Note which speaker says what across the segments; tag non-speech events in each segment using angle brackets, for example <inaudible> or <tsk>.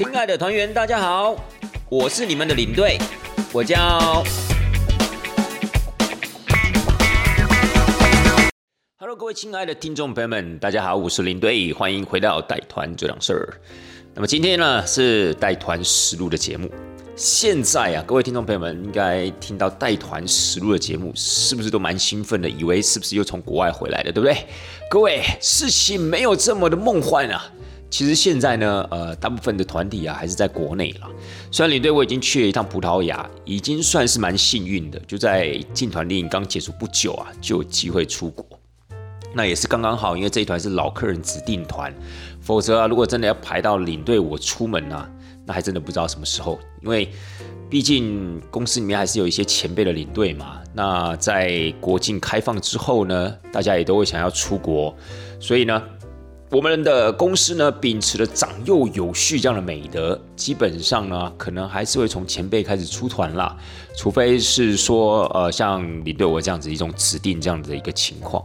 Speaker 1: 亲爱的团员，大家好，我是你们的领队，我叫。Hello，各位亲爱的听众朋友们，大家好，我是领队，欢迎回到带团这档事儿。那么今天呢是带团实录的节目。现在啊，各位听众朋友们应该听到带团实录的节目，是不是都蛮兴奋的？以为是不是又从国外回来的，对不对？各位，事情没有这么的梦幻啊。其实现在呢，呃，大部分的团体啊还是在国内了。虽然领队我已经去了一趟葡萄牙，已经算是蛮幸运的，就在进团令刚结束不久啊，就有机会出国。那也是刚刚好，因为这一团是老客人指定团，否则啊，如果真的要排到领队我出门呢？那还真的不知道什么时候，因为毕竟公司里面还是有一些前辈的领队嘛。那在国境开放之后呢，大家也都会想要出国，所以呢，我们的公司呢秉持了长幼有序这样的美德，基本上呢，可能还是会从前辈开始出团啦，除非是说呃像你对我这样子一种指定这样子的一个情况。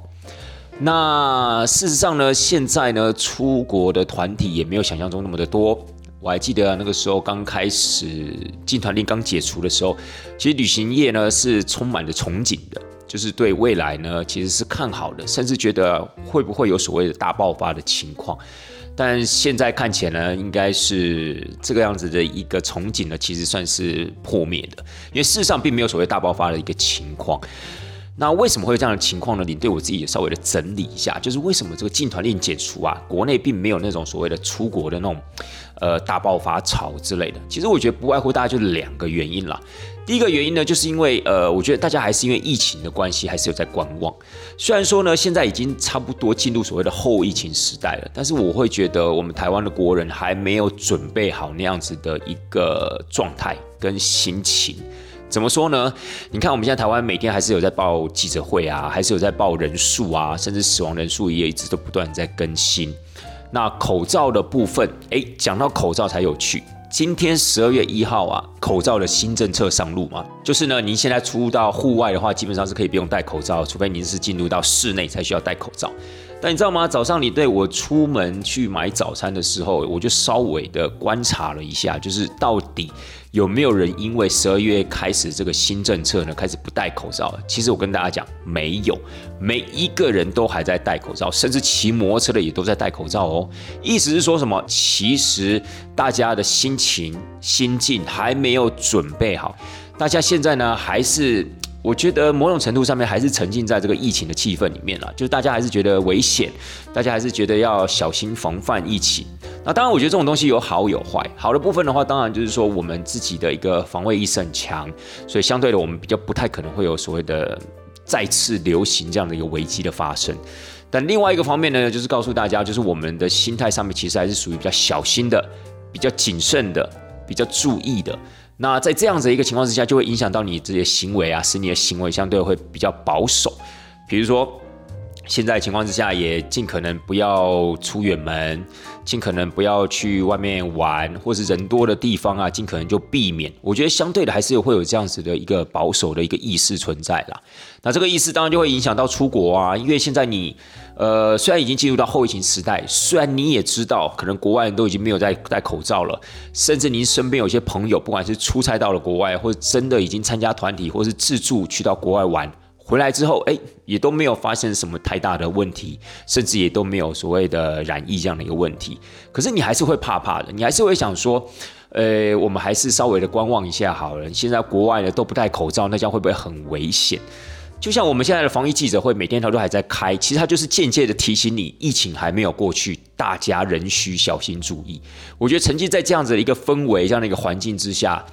Speaker 1: 那事实上呢，现在呢出国的团体也没有想象中那么的多。我还记得那个时候刚开始进团令刚解除的时候，其实旅行业呢是充满着憧憬的，就是对未来呢其实是看好的，甚至觉得会不会有所谓的大爆发的情况。但现在看起来呢，应该是这个样子的一个憧憬呢，其实算是破灭的，因为事实上并没有所谓大爆发的一个情况。那为什么会有这样的情况呢？领队我自己也稍微的整理一下，就是为什么这个进团令解除啊，国内并没有那种所谓的出国的那种。呃，大爆发潮之类的，其实我觉得不外乎大概就是两个原因啦。第一个原因呢，就是因为呃，我觉得大家还是因为疫情的关系，还是有在观望。虽然说呢，现在已经差不多进入所谓的后疫情时代了，但是我会觉得我们台湾的国人还没有准备好那样子的一个状态跟心情。怎么说呢？你看我们现在台湾每天还是有在报记者会啊，还是有在报人数啊，甚至死亡人数也一直都不断在更新。那口罩的部分，哎，讲到口罩才有趣。今天十二月一号啊，口罩的新政策上路嘛，就是呢，您现在出入到户外的话，基本上是可以不用戴口罩，除非您是进入到室内才需要戴口罩。但你知道吗？早上你对我出门去买早餐的时候，我就稍微的观察了一下，就是到底有没有人因为十二月开始这个新政策呢，开始不戴口罩？其实我跟大家讲，没有，每一个人都还在戴口罩，甚至骑摩托车的也都在戴口罩哦。意思是说什么？其实大家的心情、心境还没有准备好，大家现在呢还是。我觉得某种程度上面还是沉浸在这个疫情的气氛里面了，就是大家还是觉得危险，大家还是觉得要小心防范疫情。那当然，我觉得这种东西有好有坏。好的部分的话，当然就是说我们自己的一个防卫意识很强，所以相对的我们比较不太可能会有所谓的再次流行这样的一个危机的发生。但另外一个方面呢，就是告诉大家，就是我们的心态上面其实还是属于比较小心的、比较谨慎的、比较注意的。那在这样子一个情况之下，就会影响到你这些行为啊，使你的行为相对会比较保守。比如说，现在情况之下，也尽可能不要出远门。尽可能不要去外面玩，或是人多的地方啊，尽可能就避免。我觉得相对的还是会有这样子的一个保守的一个意识存在啦。那这个意识当然就会影响到出国啊，因为现在你呃虽然已经进入到后疫情时代，虽然你也知道可能国外人都已经没有在戴口罩了，甚至您身边有些朋友，不管是出差到了国外，或者真的已经参加团体，或是自助去到国外玩。回来之后，哎，也都没有发现什么太大的问题，甚至也都没有所谓的染疫这样的一个问题。可是你还是会怕怕的，你还是会想说，呃，我们还是稍微的观望一下好了。现在国外的都不戴口罩，那将会不会很危险？就像我们现在的防疫记者会，每天他都还在开，其实他就是间接的提醒你，疫情还没有过去，大家仍需小心注意。我觉得沉浸在这样子的一个氛围、这样的一个环境之下。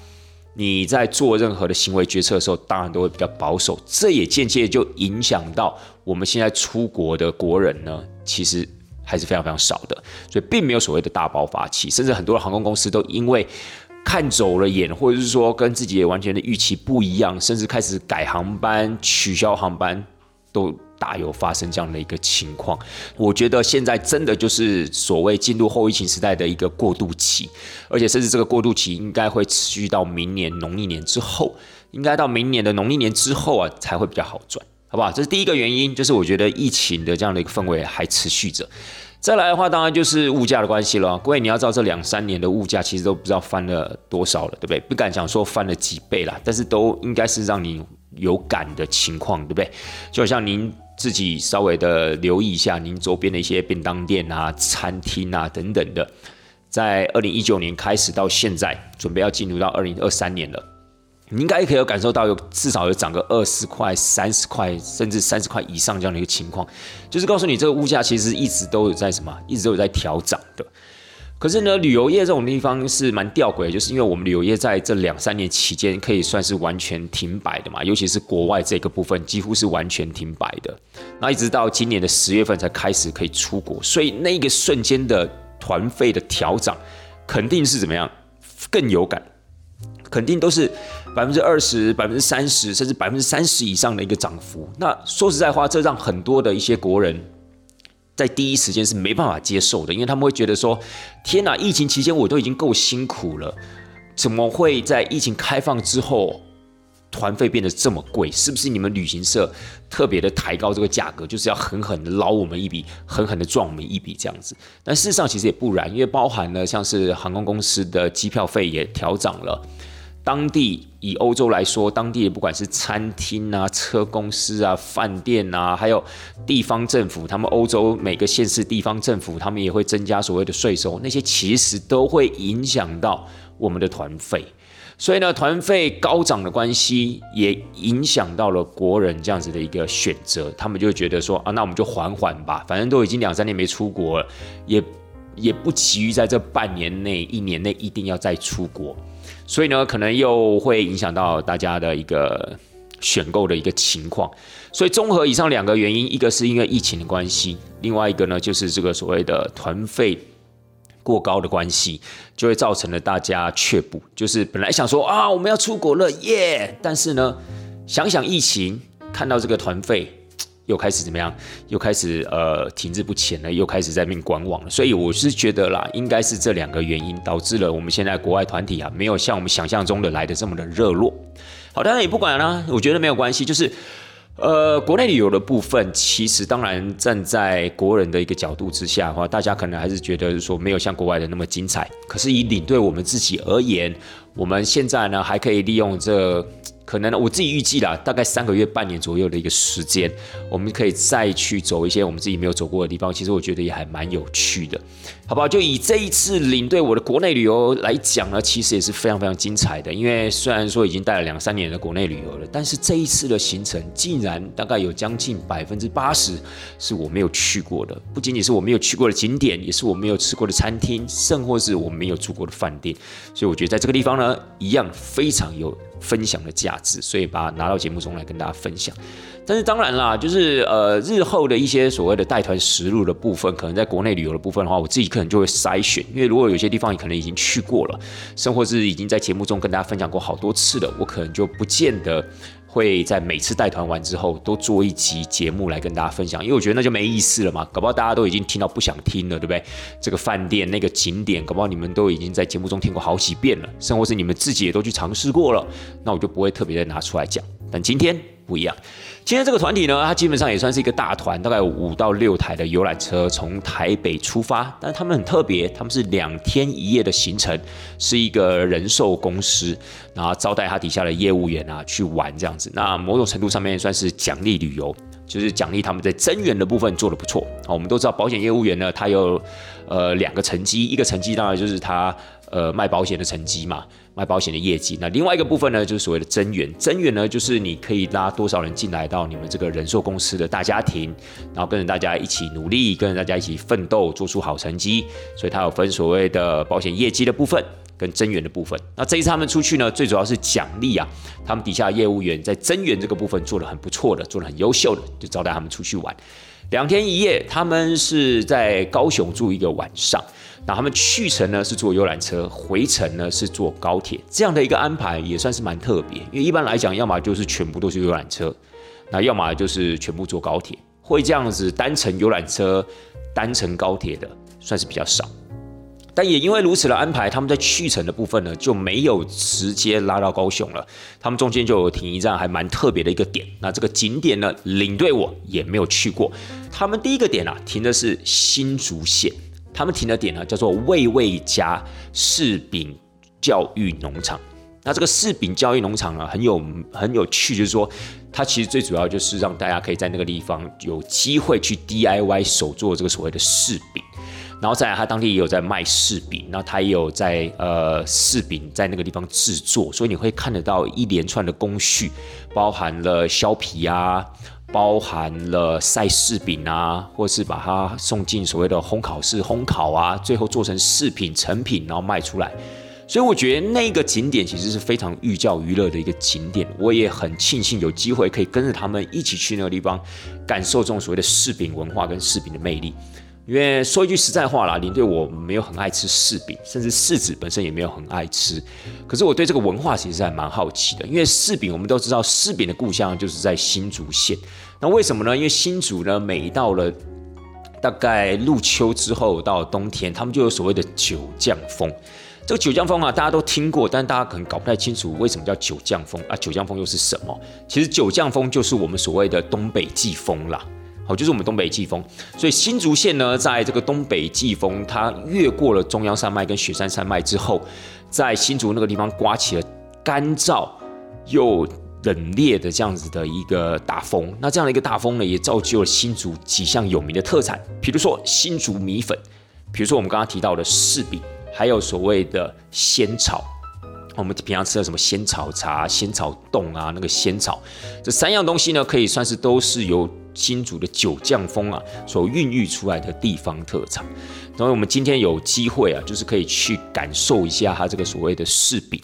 Speaker 1: 你在做任何的行为决策的时候，当然都会比较保守，这也间接就影响到我们现在出国的国人呢，其实还是非常非常少的，所以并没有所谓的大爆发期，甚至很多的航空公司都因为看走了眼，或者是说跟自己完全的预期不一样，甚至开始改航班、取消航班都。大有发生这样的一个情况，我觉得现在真的就是所谓进入后疫情时代的一个过渡期，而且甚至这个过渡期应该会持续到明年农历年之后，应该到明年的农历年之后啊才会比较好转，好不好？这是第一个原因，就是我觉得疫情的这样的一个氛围还持续着。再来的话，当然就是物价的关系了。各位，你要知道这两三年的物价其实都不知道翻了多少了，对不对？不敢讲说翻了几倍啦，但是都应该是让你有感的情况，对不对？就像您自己稍微的留意一下，您周边的一些便当店啊、餐厅啊等等的，在二零一九年开始到现在，准备要进入到二零二三年了。你应该可以有感受到，有至少有涨个二十块、三十块，甚至三十块以上这样的一个情况，就是告诉你这个物价其实一直都有在什么，一直都有在调涨的。可是呢，旅游业这种地方是蛮吊诡，就是因为我们旅游业在这两三年期间可以算是完全停摆的嘛，尤其是国外这个部分几乎是完全停摆的。那一直到今年的十月份才开始可以出国，所以那个瞬间的团费的调涨肯定是怎么样更有感。肯定都是百分之二十、百分之三十，甚至百分之三十以上的一个涨幅。那说实在话，这让很多的一些国人在第一时间是没办法接受的，因为他们会觉得说：“天哪，疫情期间我都已经够辛苦了，怎么会在疫情开放之后团费变得这么贵？是不是你们旅行社特别的抬高这个价格，就是要狠狠的捞我们一笔，狠狠的赚我们一笔这样子？但事实上其实也不然，因为包含了像是航空公司的机票费也调涨了。当地以欧洲来说，当地的不管是餐厅啊、车公司啊、饭店啊，还有地方政府，他们欧洲每个县市地方政府，他们也会增加所谓的税收，那些其实都会影响到我们的团费。所以呢，团费高涨的关系，也影响到了国人这样子的一个选择。他们就觉得说啊，那我们就缓缓吧，反正都已经两三年没出国了，也也不急于在这半年内、一年内一定要再出国。所以呢，可能又会影响到大家的一个选购的一个情况。所以综合以上两个原因，一个是因为疫情的关系，另外一个呢就是这个所谓的团费过高的关系，就会造成了大家却步。就是本来想说啊，我们要出国了耶，但是呢，想想疫情，看到这个团费。又开始怎么样？又开始呃停滞不前了，又开始在面观望了。所以我是觉得啦，应该是这两个原因导致了我们现在国外团体啊，没有像我们想象中的来的这么的热络。好，当然也不管啦，我觉得没有关系。就是呃，国内旅游的部分，其实当然站在国人的一个角度之下的话，大家可能还是觉得说没有像国外的那么精彩。可是以领队我们自己而言，我们现在呢还可以利用这。可能我自己预计啦，大概三个月、半年左右的一个时间，我们可以再去走一些我们自己没有走过的地方。其实我觉得也还蛮有趣的，好不好？就以这一次领队我的国内旅游来讲呢，其实也是非常非常精彩的。因为虽然说已经带了两三年的国内旅游了，但是这一次的行程竟然大概有将近百分之八十是我没有去过的，不仅仅是我没有去过的景点，也是我没有吃过的餐厅，甚或是我没有住过的饭店。所以我觉得在这个地方呢，一样非常有。分享的价值，所以把它拿到节目中来跟大家分享。但是当然啦，就是呃日后的一些所谓的带团实录的部分，可能在国内旅游的部分的话，我自己可能就会筛选，因为如果有些地方你可能已经去过了，甚或是已经在节目中跟大家分享过好多次了，我可能就不见得。会在每次带团完之后都做一集节目来跟大家分享，因为我觉得那就没意思了嘛，搞不好大家都已经听到不想听了，对不对？这个饭店那个景点，搞不好你们都已经在节目中听过好几遍了，甚或是你们自己也都去尝试过了，那我就不会特别的拿出来讲。但今天不一样。今天这个团体呢，它基本上也算是一个大团，大概有五到六台的游览车从台北出发，但是他们很特别，他们是两天一夜的行程，是一个人寿公司，然后招待他底下的业务员啊去玩这样子。那某种程度上面算是奖励旅游，就是奖励他们在增援的部分做的不错。好，我们都知道保险业务员呢，他有呃两个成绩，一个成绩当然就是他呃卖保险的成绩嘛。卖保险的业绩，那另外一个部分呢，就是所谓的增援。增援呢，就是你可以拉多少人进来到你们这个人寿公司的大家庭，然后跟着大家一起努力，跟着大家一起奋斗，做出好成绩。所以它有分所谓的保险业绩的部分跟增援的部分。那这一次他们出去呢，最主要是奖励啊，他们底下业务员在增援这个部分做的很不错的，做的很优秀的，就招待他们出去玩。两天一夜，他们是在高雄住一个晚上。那他们去程呢是坐游览车，回程呢是坐高铁，这样的一个安排也算是蛮特别。因为一般来讲，要么就是全部都是游览车，那要么就是全部坐高铁。会这样子单程游览车、单程高铁的，算是比较少。但也因为如此的安排，他们在去程的部分呢就没有直接拉到高雄了，他们中间就有停一站，还蛮特别的一个点。那这个景点呢，领队我也没有去过。他们第一个点啊，停的是新竹县，他们停的点呢叫做味味家柿饼教育农场。那这个柿饼教育农场呢，很有很有趣，就是说，它其实最主要就是让大家可以在那个地方有机会去 DIY 手做这个所谓的柿饼。然后再来，它当地也有在卖柿饼，那它也有在呃柿饼在那个地方制作，所以你会看得到一连串的工序，包含了削皮啊，包含了晒柿饼啊，或是把它送进所谓的烘烤室烘烤啊，最后做成柿品成品，然后卖出来。所以我觉得那个景点其实是非常寓教于乐的一个景点，我也很庆幸有机会可以跟着他们一起去那个地方，感受这种所谓的柿饼文化跟柿饼的魅力。因为说一句实在话啦，林队我没有很爱吃柿饼，甚至柿子本身也没有很爱吃。可是我对这个文化其实还蛮好奇的，因为柿饼我们都知道，柿饼的故乡就是在新竹县。那为什么呢？因为新竹呢，每到了大概入秋之后到冬天，他们就有所谓的九降风。这个九降风啊，大家都听过，但大家可能搞不太清楚为什么叫九降风啊？九降风又是什么？其实九降风就是我们所谓的东北季风啦。好，就是我们东北季风，所以新竹县呢，在这个东北季风，它越过了中央山脉跟雪山山脉之后，在新竹那个地方刮起了干燥又冷冽的这样子的一个大风。那这样的一个大风呢，也造就了新竹几项有名的特产，比如说新竹米粉，比如说我们刚刚提到的柿饼，还有所谓的仙草。我们平常吃的什么仙草茶、仙草冻啊，那个仙草，这三样东西呢，可以算是都是由新竹的九降风啊所孕育出来的地方特产。所以我们今天有机会啊，就是可以去感受一下它这个所谓的柿饼。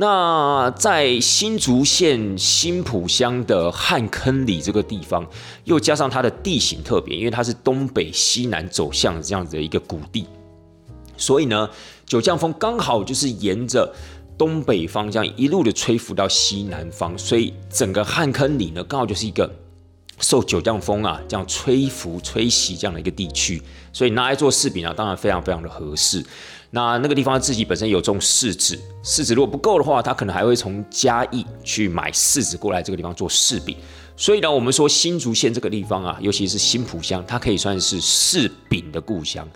Speaker 1: 那在新竹县新浦乡的汉坑里这个地方，又加上它的地形特别，因为它是东北西南走向这样子的一个谷地，所以呢，九降风刚好就是沿着。东北方向一路的吹拂到西南方，所以整个汉坑里呢，刚好就是一个受九降风啊这样吹拂吹袭这样的一个地区，所以拿来做柿饼啊，当然非常非常的合适。那那个地方自己本身有种柿子，柿子如果不够的话，他可能还会从嘉义去买柿子过来这个地方做柿饼。所以呢，我们说新竹县这个地方啊，尤其是新浦乡，它可以算是柿饼的故乡。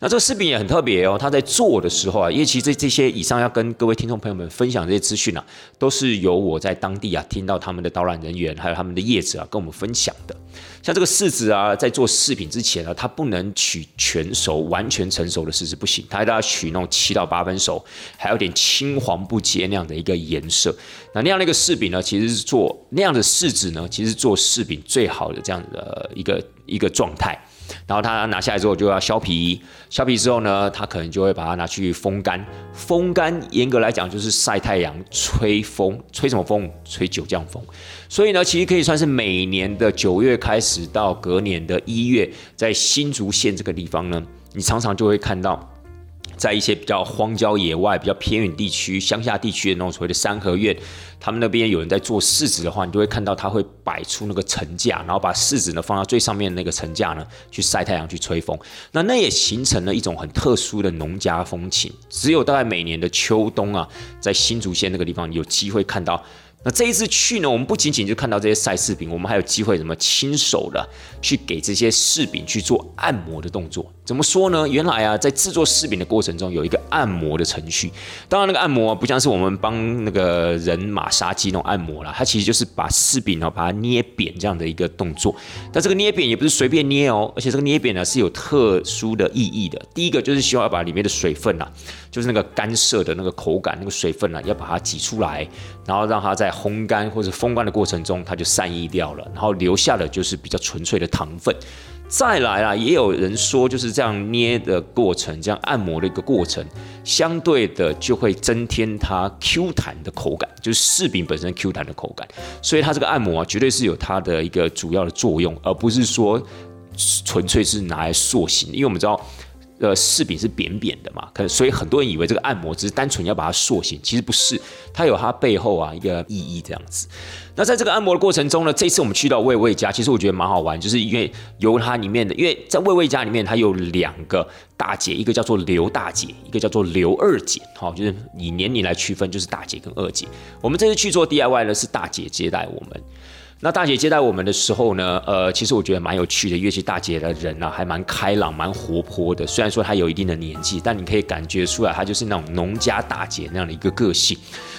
Speaker 1: 那这个柿饼也很特别哦，它在做的时候啊，因为其实这这些以上要跟各位听众朋友们分享这些资讯啊，都是由我在当地啊听到他们的导览人员还有他们的业者啊跟我们分享的。像这个柿子啊，在做柿饼之前呢，它不能取全熟、完全成熟的柿子不行，它都要取那种七到八分熟，还有点青黄不接那样的一个颜色。那那样的一个柿饼呢，其实是做那样的柿子呢，其实做柿饼最好的这样的一个一个状态。然后他拿下来之后就要削皮，削皮之后呢，他可能就会把它拿去风干。风干严格来讲就是晒太阳、吹风，吹什么风？吹九降风。所以呢，其实可以算是每年的九月开始到隔年的一月，在新竹县这个地方呢，你常常就会看到。在一些比较荒郊野外、比较偏远地区、乡下地区的那种所谓的三合院，他们那边有人在做柿子的话，你就会看到他会摆出那个层架，然后把柿子呢放到最上面那个层架呢去晒太阳、去吹风。那那也形成了一种很特殊的农家风情。只有大概每年的秋冬啊，在新竹县那个地方有机会看到。那这一次去呢，我们不仅仅就看到这些晒柿饼，我们还有机会什么亲手的去给这些柿饼去做按摩的动作。怎么说呢？原来啊，在制作柿饼的过程中有一个按摩的程序。当然，那个按摩不像是我们帮那个人马杀鸡那种按摩啦，它其实就是把柿饼哦把它捏扁这样的一个动作。但这个捏扁也不是随便捏哦，而且这个捏扁呢是有特殊的意义的。第一个就是希望要把里面的水分呐，就是那个干涩的那个口感、那个水分呢，要把它挤出来，然后让它在烘干或者风干的过程中，它就散逸掉了，然后留下的就是比较纯粹的糖分。再来啊，也有人说，就是这样捏的过程，这样按摩的一个过程，相对的就会增添它 Q 弹的口感，就是柿饼本身 Q 弹的口感。所以它这个按摩啊，绝对是有它的一个主要的作用，而不是说纯粹是拿来塑形。因为我们知道呃柿饼是扁扁的嘛，可能所以很多人以为这个按摩只是单纯要把它塑形，其实不是，它有它背后啊一个意义这样子。那在这个按摩的过程中呢，这次我们去到魏魏家，其实我觉得蛮好玩，就是因为由它里面的，因为在魏魏家里面，它有两个大姐，一个叫做刘大姐，一个叫做刘二姐，好，就是以年龄来区分，就是大姐跟二姐。我们这次去做 DIY 呢，是大姐接待我们。那大姐接待我们的时候呢，呃，其实我觉得蛮有趣的，因为其大姐的人呢还蛮开朗、蛮活泼的。虽然说她有一定的年纪，但你可以感觉出来，她就是那种农家大姐那样的一个个性。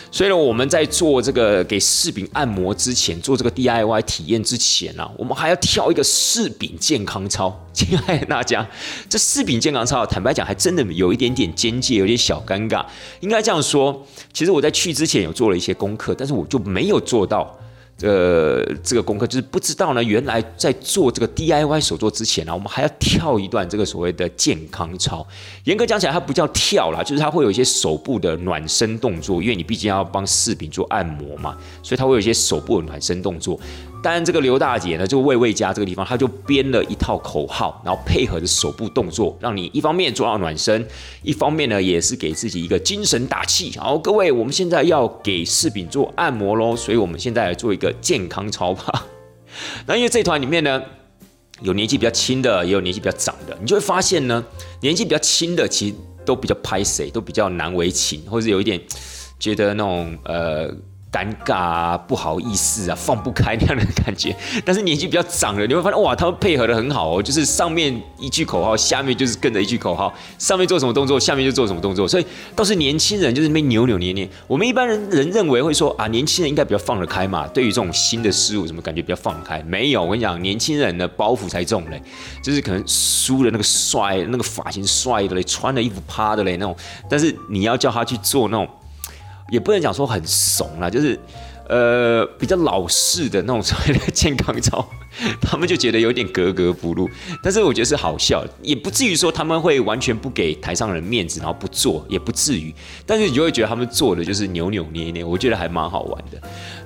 Speaker 1: 所以呢，我们在做这个给柿饼按摩之前，做这个 DIY 体验之前呢，我们还要跳一个柿饼健康操。<laughs> 亲爱的大家，这柿饼健康操，坦白讲，还真的有一点点间接，有点小尴尬。应该这样说，其实我在去之前有做了一些功课，但是我就没有做到。呃，这个功课就是不知道呢。原来在做这个 DIY 手作之前呢，我们还要跳一段这个所谓的健康操。严格讲起来，它不叫跳啦，就是它会有一些手部的暖身动作，因为你毕竟要帮视频做按摩嘛，所以它会有一些手部的暖身动作。当然，这个刘大姐呢，就魏魏家这个地方，她就编了一套口号，然后配合着手部动作，让你一方面做到暖身，一方面呢，也是给自己一个精神打气。好，各位，我们现在要给柿饼做按摩喽，所以我们现在来做一个健康操吧。<laughs> 那因为这团里面呢，有年纪比较轻的，也有年纪比较长的，你就会发现呢，年纪比较轻的其实都比较拍谁，都比较难为情，或者有一点觉得那种呃。尴尬啊，不好意思啊，放不开那样的感觉。但是年纪比较长了，你会发现哇，他们配合的很好哦，就是上面一句口号，下面就是跟着一句口号，上面做什么动作，下面就做什么动作。所以倒是年轻人就是那边扭扭捏捏。我们一般人人认为会说啊，年轻人应该比较放得开嘛。对于这种新的事物，怎么感觉比较放得开？没有，我跟你讲，年轻人的包袱才重嘞，就是可能梳的那个帅，那个发型帅的嘞，穿的衣服趴的嘞那种。但是你要叫他去做那种。也不能讲说很怂啦，就是，呃，比较老式的那种所谓的健康操，<laughs> 他们就觉得有点格格不入。但是我觉得是好笑，也不至于说他们会完全不给台上人面子，然后不做，也不至于。但是你就会觉得他们做的就是扭扭捏捏，我觉得还蛮好玩的。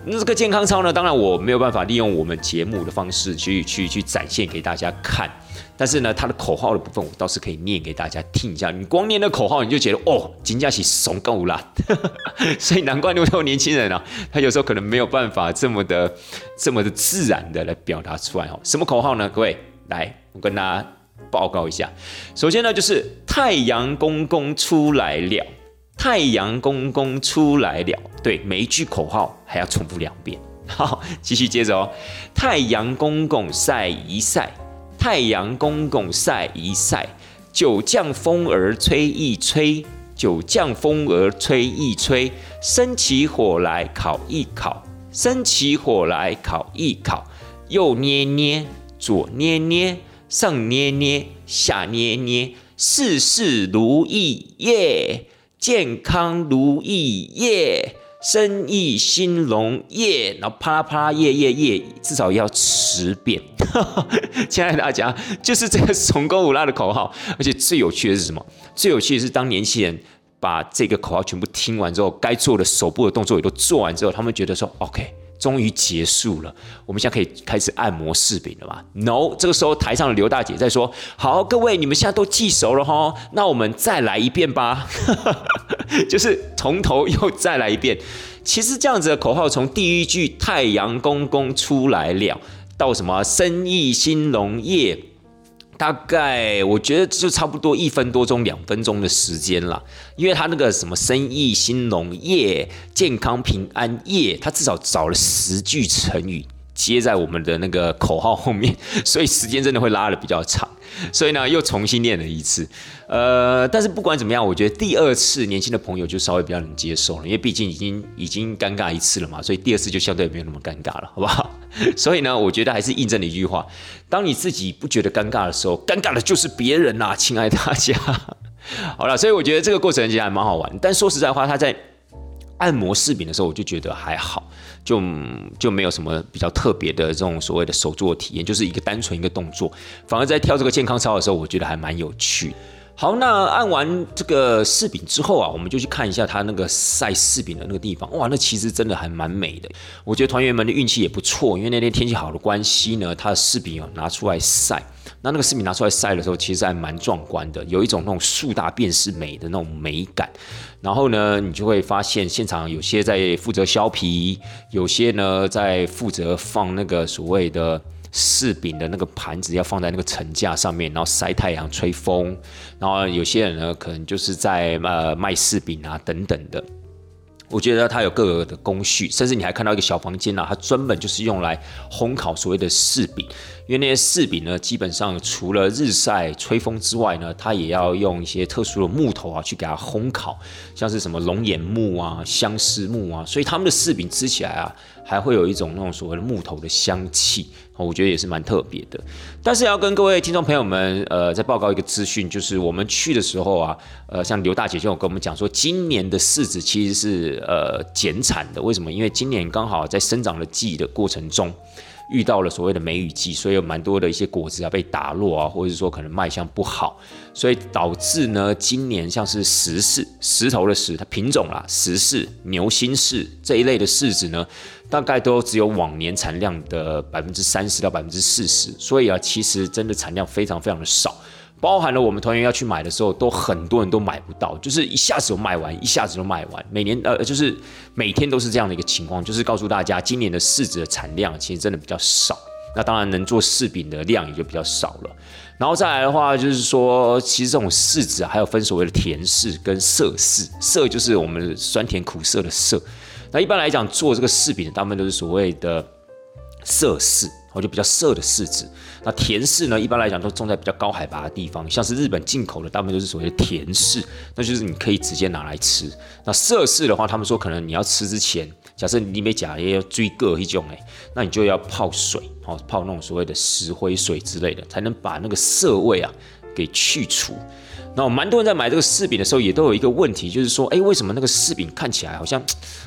Speaker 1: 那这个健康操呢，当然我没有办法利用我们节目的方式去去去展现给大家看。但是呢，他的口号的部分我倒是可以念给大家听一下。你光念那口号，你就觉得哦，金佳喜怂够了，<laughs> 所以难怪那么多年轻人啊，他有时候可能没有办法这么的、这么的自然的来表达出来哦。什么口号呢？各位，来，我跟大家报告一下。首先呢，就是太阳公公出来了，太阳公公出来了。对，每一句口号还要重复两遍。<laughs> 好，继续接着哦，太阳公公晒一晒。太阳公公晒一晒，九降风儿吹一吹，九降风儿吹一吹，生起火来烤一烤，生起火来烤一烤，右捏捏，左捏捏，上捏捏，下捏捏，事事如意耶，健康如意耶。生意兴隆耶，然后啪啦啪啦耶耶耶，至少要十遍。<laughs> 亲爱的大家，就是这个怂狗五拉的口号。而且最有趣的是什么？最有趣的是当年轻人把这个口号全部听完之后，该做的手部的动作也都做完之后，他们觉得说：“OK。”终于结束了，我们现在可以开始按摩柿饼了吧？No，这个时候台上的刘大姐在说：“好，各位你们现在都记熟了哈，那我们再来一遍吧，<laughs> 就是从头又再来一遍。其实这样子的口号，从第一句‘太阳公公出来了’到什么‘生意兴隆业’。”大概我觉得就差不多一分多钟、两分钟的时间了，因为他那个什么生意兴隆业、健康平安业，他至少找了十句成语接在我们的那个口号后面，<laughs> 所以时间真的会拉的比较长。所以呢，又重新练了一次。呃，但是不管怎么样，我觉得第二次年轻的朋友就稍微比较能接受了，因为毕竟已经已经尴尬一次了嘛，所以第二次就相对没有那么尴尬了，<laughs> 好不好？所以呢，我觉得还是印证了一句话：当你自己不觉得尴尬的时候，尴尬的就是别人呐，亲爱大家。<laughs> 好了，所以我觉得这个过程其实还蛮好玩。但说实在话，他在按摩柿饼的时候，我就觉得还好。就就没有什么比较特别的这种所谓的手作体验，就是一个单纯一个动作。反而在跳这个健康操的时候，我觉得还蛮有趣。好，那按完这个柿饼之后啊，我们就去看一下它那个晒柿饼的那个地方。哇，那其实真的还蛮美的。我觉得团员们的运气也不错，因为那天天气好的关系呢，它的柿饼哦拿出来晒。那那个柿饼拿出来晒的时候，其实还蛮壮观的，有一种那种树大便是美的那种美感。然后呢，你就会发现现场有些在负责削皮，有些呢在负责放那个所谓的。柿饼的那个盘子要放在那个层架上面，然后晒太阳、吹风。然后有些人呢，可能就是在呃卖柿饼啊等等的。我觉得它有各个的工序，甚至你还看到一个小房间啊，它专门就是用来烘烤所谓的柿饼。因为那些柿饼呢，基本上除了日晒、吹风之外呢，它也要用一些特殊的木头啊去给它烘烤，像是什么龙眼木啊、相思木啊，所以他们的柿饼吃起来啊，还会有一种那种所谓的木头的香气，我觉得也是蛮特别的。但是要跟各位听众朋友们，呃，再报告一个资讯，就是我们去的时候啊，呃，像刘大姐就有跟我们讲说，今年的柿子其实是呃减产的，为什么？因为今年刚好在生长的季的过程中。遇到了所谓的梅雨季，所以有蛮多的一些果子啊被打落啊，或者是说可能卖相不好，所以导致呢今年像是石柿、石头的石，它品种啦，石柿、牛心柿这一类的柿子呢，大概都只有往年产量的百分之三十到百分之四十，所以啊，其实真的产量非常非常的少。包含了我们团员要去买的时候，都很多人都买不到，就是一下子就卖完，一下子就卖完。每年呃，就是每天都是这样的一个情况，就是告诉大家，今年的柿子的产量其实真的比较少。那当然能做柿饼的量也就比较少了。然后再来的话，就是说，其实这种柿子啊，还有分所谓的甜柿跟涩柿，涩就是我们酸甜苦涩的涩。那一般来讲，做这个柿饼，大部分都是所谓的涩柿。我就比较涩的柿子，那甜柿呢，一般来讲都种在比较高海拔的地方，像是日本进口的，大部分都是所谓的甜柿，那就是你可以直接拿来吃。那涩柿的话，他们说可能你要吃之前，假设你没假也要追个一种哎，那你就要泡水，哦，泡那种所谓的石灰水之类的，才能把那个涩味啊给去除。那蛮多人在买这个柿饼的时候，也都有一个问题，就是说，哎，为什么那个柿饼看起来好像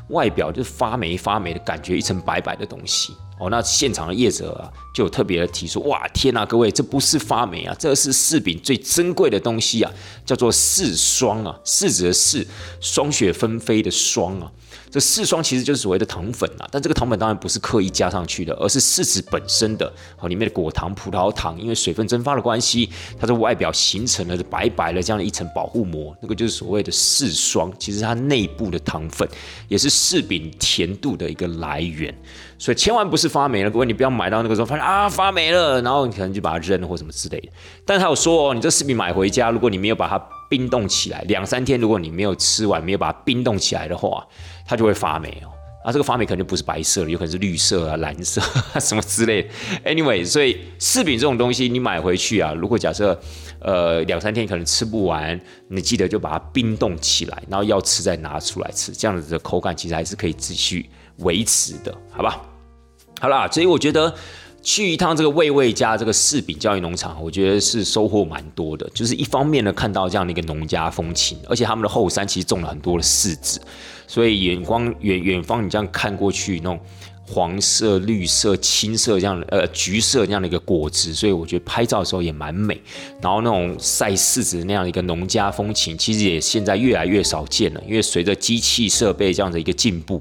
Speaker 1: 外表就是发霉发霉的感觉，一层白白的东西？哦，那现场的业者啊，就有特别的提出，哇，天呐，各位，这不是发霉啊，这是柿饼最珍贵的东西啊，叫做柿霜啊，柿子的柿，霜雪纷飞的霜啊。这柿霜其实就是所谓的糖粉啊，但这个糖粉当然不是刻意加上去的，而是柿子本身的哦里面的果糖、葡萄糖，因为水分蒸发的关系，它的外表形成了白白的这样的一层保护膜，那个就是所谓的柿霜。其实它内部的糖分也是柿饼甜度的一个来源，所以千万不是发霉了，各位你不要买到那个时候发现啊发霉了，然后你可能就把它扔了或什么之类的。但他有说哦，你这柿饼买回家，如果你没有把它冰冻起来，两三天如果你没有吃完，没有把它冰冻起来的话。它就会发霉哦，啊，这个发霉肯定不是白色的，有可能是绿色啊、蓝色什么之类的。<laughs> Anyway，所以柿饼这种东西你买回去啊，如果假设呃两三天可能吃不完，你记得就把它冰冻起来，然后要吃再拿出来吃，这样子的口感其实还是可以继续维持的，好吧？好啦，所以我觉得。去一趟这个魏魏家这个柿饼教育农场，我觉得是收获蛮多的。就是一方面呢，看到这样的一个农家风情，而且他们的后山其实种了很多的柿子，所以远光远远方你这样看过去，那种黄色、绿色、青色这样的呃橘色这样的一个果子，所以我觉得拍照的时候也蛮美。然后那种晒柿子那样一个农家风情，其实也现在越来越少见了，因为随着机器设备这样的一个进步。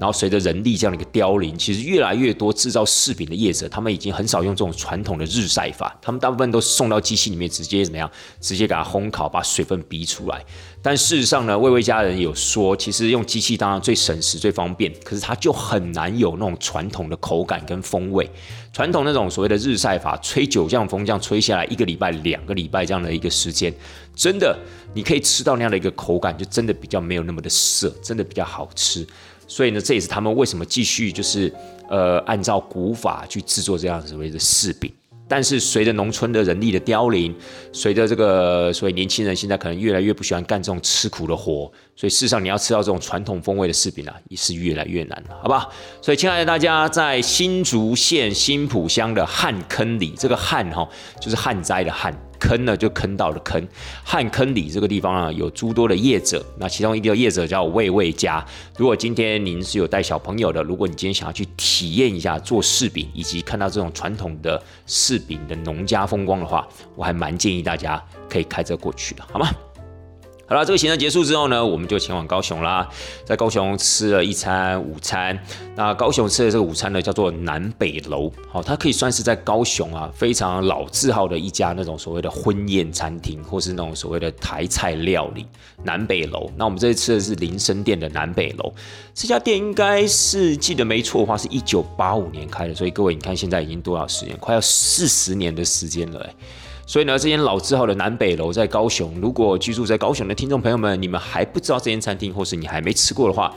Speaker 1: 然后随着人力这样的一个凋零，其实越来越多制造柿饼的业者，他们已经很少用这种传统的日晒法，他们大部分都送到机器里面直接怎么样，直接给它烘烤，把水分逼出来。但事实上呢，魏魏家人有说，其实用机器当然最省时最方便，可是它就很难有那种传统的口感跟风味。传统那种所谓的日晒法，吹九降风这样吹下来，一个礼拜、两个礼拜这样的一个时间，真的你可以吃到那样的一个口感，就真的比较没有那么的涩，真的比较好吃。所以呢，这也是他们为什么继续就是呃按照古法去制作这样所谓的柿饼。但是随着农村的人力的凋零，随着这个所以年轻人现在可能越来越不喜欢干这种吃苦的活，所以事实上你要吃到这种传统风味的柿饼啊，也是越来越难了，好吧？所以亲爱的大家，在新竹县新浦乡的旱坑里，这个旱哈就是旱灾的旱。坑呢就坑到了坑，汉坑里这个地方啊有诸多的业者，那其中一个业者叫魏魏家。如果今天您是有带小朋友的，如果你今天想要去体验一下做柿饼，以及看到这种传统的柿饼的农家风光的话，我还蛮建议大家可以开车过去的，好吗？好了，这个行程结束之后呢，我们就前往高雄啦。在高雄吃了一餐午餐。那高雄吃的这个午餐呢，叫做南北楼。好，它可以算是在高雄啊非常老字号的一家那种所谓的婚宴餐厅，或是那种所谓的台菜料理。南北楼。那我们这次吃的是林森店的南北楼。这家店应该是记得没错的话，是一九八五年开的。所以各位，你看现在已经多少时间？快要四十年的时间了。所以呢，这间老字号的南北楼在高雄。如果居住在高雄的听众朋友们，你们还不知道这间餐厅，或是你还没吃过的话，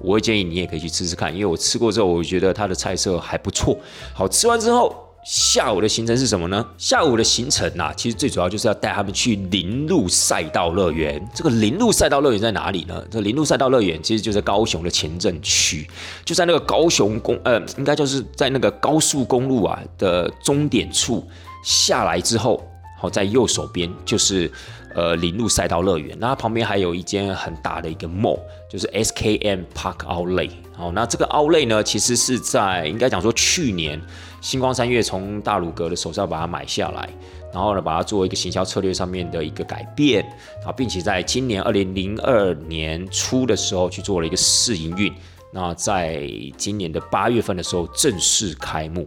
Speaker 1: 我会建议你也可以去吃吃看。因为我吃过之后，我觉得它的菜色还不错。好吃完之后，下午的行程是什么呢？下午的行程啊，其实最主要就是要带他们去林路赛道乐园。这个林路赛道乐园在哪里呢？这林路赛道乐园其实就在高雄的前镇区，就在那个高雄公呃，应该就是在那个高速公路啊的终点处下来之后。好，在右手边就是呃林路赛道乐园，那旁边还有一间很大的一个 mall，就是 SKM Park Outlet。好，那这个 Outlet 呢，其实是在应该讲说去年星光三月从大鲁阁的手上把它买下来，然后呢把它做一个行销策略上面的一个改变，啊，并且在今年二零零二年初的时候去做了一个试营运，那在今年的八月份的时候正式开幕。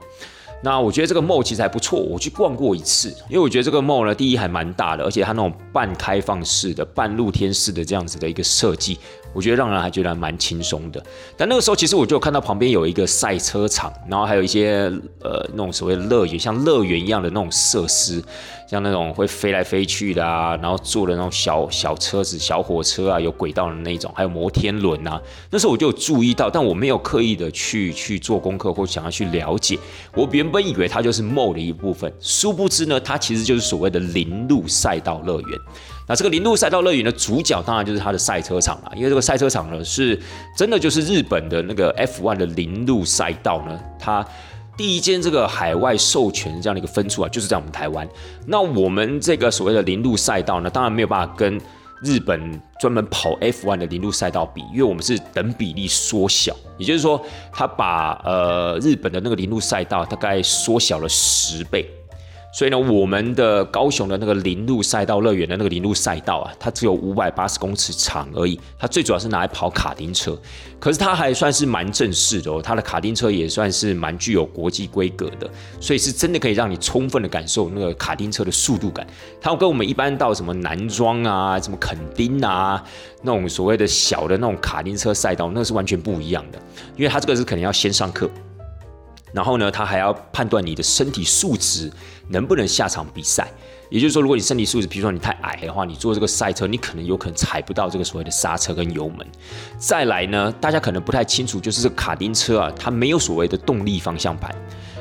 Speaker 1: 那我觉得这个 mall 其实还不错，我去逛过一次，因为我觉得这个 mall 呢，第一还蛮大的，而且它那种半开放式的、半露天式的这样子的一个设计。我觉得让人还觉得蛮轻松的，但那个时候其实我就看到旁边有一个赛车场，然后还有一些呃那种所谓的乐园，像乐园一样的那种设施，像那种会飞来飞去的啊，然后坐的那种小小车子、小火车啊，有轨道的那种，还有摩天轮啊。那时候我就注意到，但我没有刻意的去去做功课或想要去了解。我原本以为它就是 mall 的一部分，殊不知呢，它其实就是所谓的林路赛道乐园。那这个林路赛道乐园的主角当然就是它的赛车场了，因为这个赛车场呢是真的就是日本的那个 F1 的林路赛道呢，它第一间这个海外授权这样的一个分处啊，就是在我们台湾。那我们这个所谓的零路赛道呢，当然没有办法跟日本专门跑 F1 的零路赛道比，因为我们是等比例缩小，也就是说，它把呃日本的那个零路赛道大概缩小了十倍。所以呢，我们的高雄的那个林路赛道乐园的那个林路赛道啊，它只有五百八十公尺长而已。它最主要是拿来跑卡丁车，可是它还算是蛮正式的哦。它的卡丁车也算是蛮具有国际规格的，所以是真的可以让你充分的感受那个卡丁车的速度感。它跟我们一般到什么南庄啊、什么垦丁啊那种所谓的小的那种卡丁车赛道，那是完全不一样的。因为它这个是肯定要先上课。然后呢，他还要判断你的身体素质能不能下场比赛。也就是说，如果你身体素质，比如说你太矮的话，你坐这个赛车，你可能有可能踩不到这个所谓的刹车跟油门。再来呢，大家可能不太清楚，就是这卡丁车啊，它没有所谓的动力方向盘，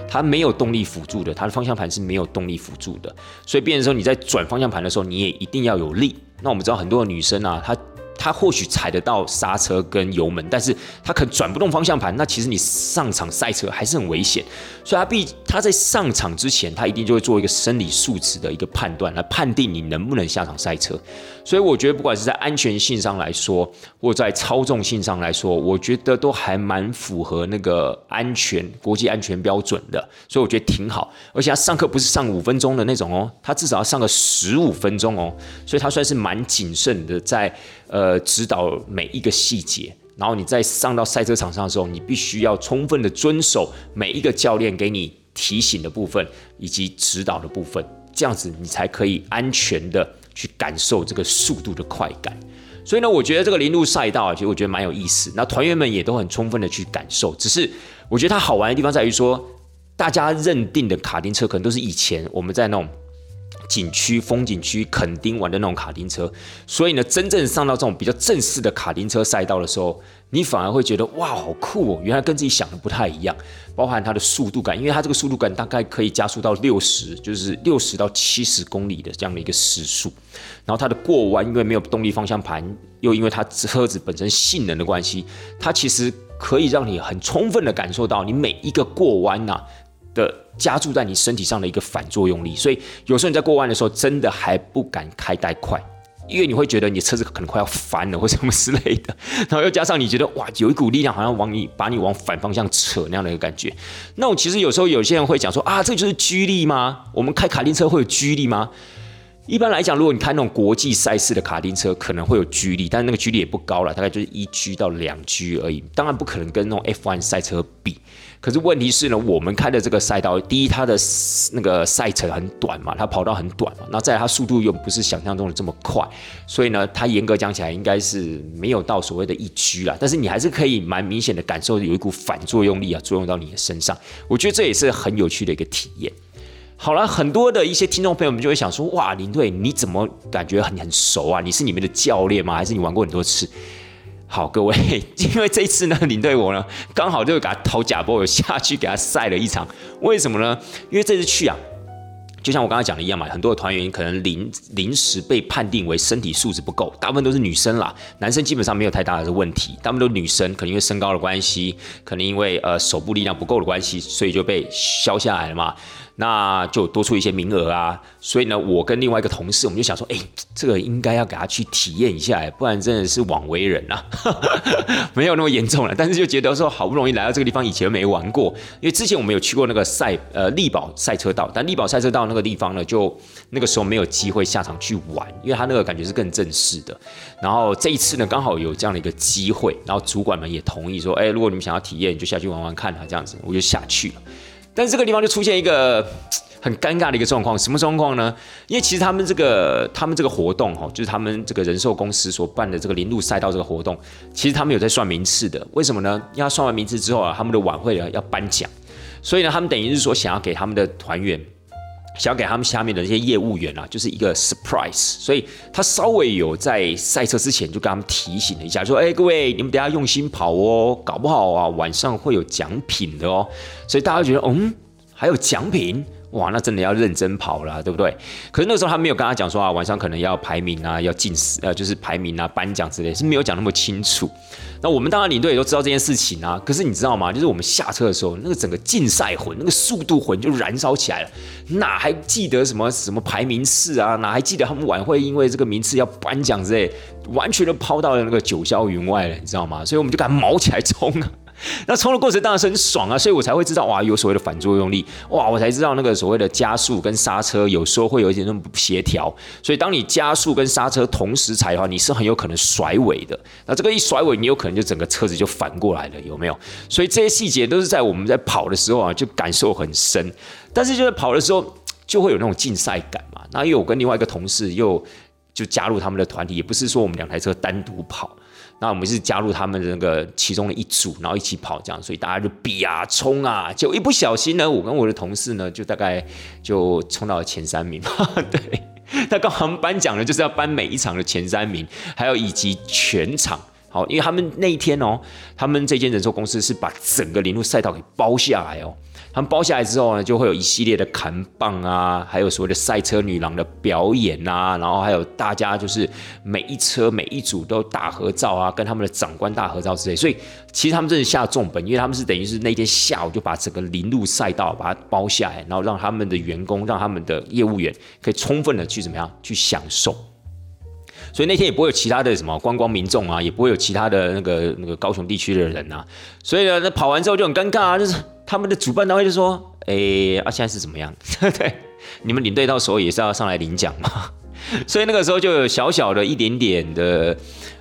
Speaker 1: 它没有动力辅助的，它的方向盘是没有动力辅助的。所以，变成说你在转方向盘的时候，你也一定要有力。那我们知道很多的女生啊，她。他或许踩得到刹车跟油门，但是他可能转不动方向盘。那其实你上场赛车还是很危险，所以他必他在上场之前，他一定就会做一个生理数值的一个判断，来判定你能不能下场赛车。所以我觉得，不管是在安全性上来说，或在操纵性上来说，我觉得都还蛮符合那个安全国际安全标准的。所以我觉得挺好，而且他上课不是上五分钟的那种哦，他至少要上个十五分钟哦，所以他算是蛮谨慎的在。呃，指导每一个细节，然后你在上到赛车场上的时候，你必须要充分的遵守每一个教练给你提醒的部分以及指导的部分，这样子你才可以安全的去感受这个速度的快感。所以呢，我觉得这个零路赛道啊，其实我觉得蛮有意思。那团员们也都很充分的去感受，只是我觉得它好玩的地方在于说，大家认定的卡丁车可能都是以前我们在那种。景区、风景区、垦丁玩的那种卡丁车，所以呢，真正上到这种比较正式的卡丁车赛道的时候，你反而会觉得哇，好酷哦！原来跟自己想的不太一样，包含它的速度感，因为它这个速度感大概可以加速到六十，就是六十到七十公里的这样的一个时速。然后它的过弯，因为没有动力方向盘，又因为它车子本身性能的关系，它其实可以让你很充分的感受到，你每一个过弯呐。的加注在你身体上的一个反作用力，所以有时候你在过弯的时候，真的还不敢开太快，因为你会觉得你车子可能快要翻了或什么之类的，然后又加上你觉得哇，有一股力量好像往你把你往反方向扯那样的一个感觉。那我其实有时候有些人会讲说啊，这就是居力吗？我们开卡丁车会有居力吗？一般来讲，如果你开那种国际赛事的卡丁车，可能会有居力，但是那个居力也不高了，大概就是一 G 到两 G 而已。当然不可能跟那种 F1 赛车比。可是问题是呢，我们开的这个赛道，第一它的那个赛程很短嘛，它跑道很短嘛，那再它速度又不是想象中的这么快，所以呢，它严格讲起来应该是没有到所谓的一居啦。但是你还是可以蛮明显的感受有一股反作用力啊，作用到你的身上。我觉得这也是很有趣的一个体验。好了，很多的一些听众朋友们就会想说，哇，林队你怎么感觉很很熟啊？你是你们的教练吗？还是你玩过很多次？好，各位，<laughs> 因为这一次呢，领队我呢刚好就给他掏假波，我下去给他晒了一场。为什么呢？因为这次去啊，就像我刚才讲的一样嘛，很多的团员可能临临时被判定为身体素质不够，大部分都是女生啦，男生基本上没有太大的问题，大部分都是女生，可能因为身高的关系，可能因为呃手部力量不够的关系，所以就被消下来了嘛。那就多出一些名额啊，所以呢，我跟另外一个同事，我们就想说，哎，这个应该要给他去体验一下，不然真的是枉为人啊，<laughs> 没有那么严重了。但是就觉得说，好不容易来到这个地方，以前没玩过，因为之前我们有去过那个赛呃力宝赛车道，但力宝赛车道那个地方呢，就那个时候没有机会下场去玩，因为他那个感觉是更正式的。然后这一次呢，刚好有这样的一个机会，然后主管们也同意说，哎，如果你们想要体验，就下去玩玩看啊，这样子，我就下去了。但是这个地方就出现一个 <tsk> 很尴尬的一个状况，什么状况呢？因为其实他们这个他们这个活动哈，就是他们这个人寿公司所办的这个零路赛道这个活动，其实他们有在算名次的。为什么呢？因为算完名次之后啊，他们的晚会啊要颁奖，所以呢，他们等于是说想要给他们的团员。想给他们下面的这些业务员啊，就是一个 surprise，所以他稍微有在赛车之前就跟他们提醒了一下，说：“哎，各位，你们等下用心跑哦，搞不好啊晚上会有奖品的哦。”所以大家觉得，嗯，还有奖品。哇，那真的要认真跑了，对不对？可是那时候他没有跟他讲说啊，晚上可能要排名啊，要进死呃，就是排名啊、颁奖之类，是没有讲那么清楚。那我们当然领队也都知道这件事情啊。可是你知道吗？就是我们下车的时候，那个整个竞赛魂、那个速度魂就燃烧起来了，哪还记得什么什么排名次啊？哪还记得他们晚会因为这个名次要颁奖之类，完全都抛到了那个九霄云外了，你知道吗？所以我们就敢毛起来冲啊！<laughs> 那冲的过程当然是很爽啊，所以我才会知道哇，有所谓的反作用力哇，我才知道那个所谓的加速跟刹车有时候会有一点那种不协调，所以当你加速跟刹车同时踩的话，你是很有可能甩尾的。那这个一甩尾，你有可能就整个车子就反过来了，有没有？所以这些细节都是在我们在跑的时候啊，就感受很深。但是就是跑的时候就会有那种竞赛感嘛。那因为我跟另外一个同事又就加入他们的团体，也不是说我们两台车单独跑。那我们是加入他们的那个其中的一组，然后一起跑这样，所以大家就比啊冲啊，就一不小心呢，我跟我的同事呢，就大概就冲到了前三名。<laughs> 对，那刚好颁奖呢，就是要颁每一场的前三名，还有以及全场。好，因为他们那一天哦，他们这间人寿公司是把整个林路赛道给包下来哦。他们包下来之后呢，就会有一系列的砍棒啊，还有所谓的赛车女郎的表演啊，然后还有大家就是每一车每一组都大合照啊，跟他们的长官大合照之类。所以其实他们真的下重本，因为他们是等于是那天下午就把整个林路赛道把它包下来，然后让他们的员工、让他们的业务员可以充分的去怎么样去享受。所以那天也不会有其他的什么观光民众啊，也不会有其他的那个那个高雄地区的人啊。所以呢，那跑完之后就很尴尬啊，就是。他们的主办单位就说：“哎，啊，现在是怎么样？<laughs> 对，你们领队到时候也是要上来领奖嘛。<laughs> 所以那个时候就有小小的一点点的，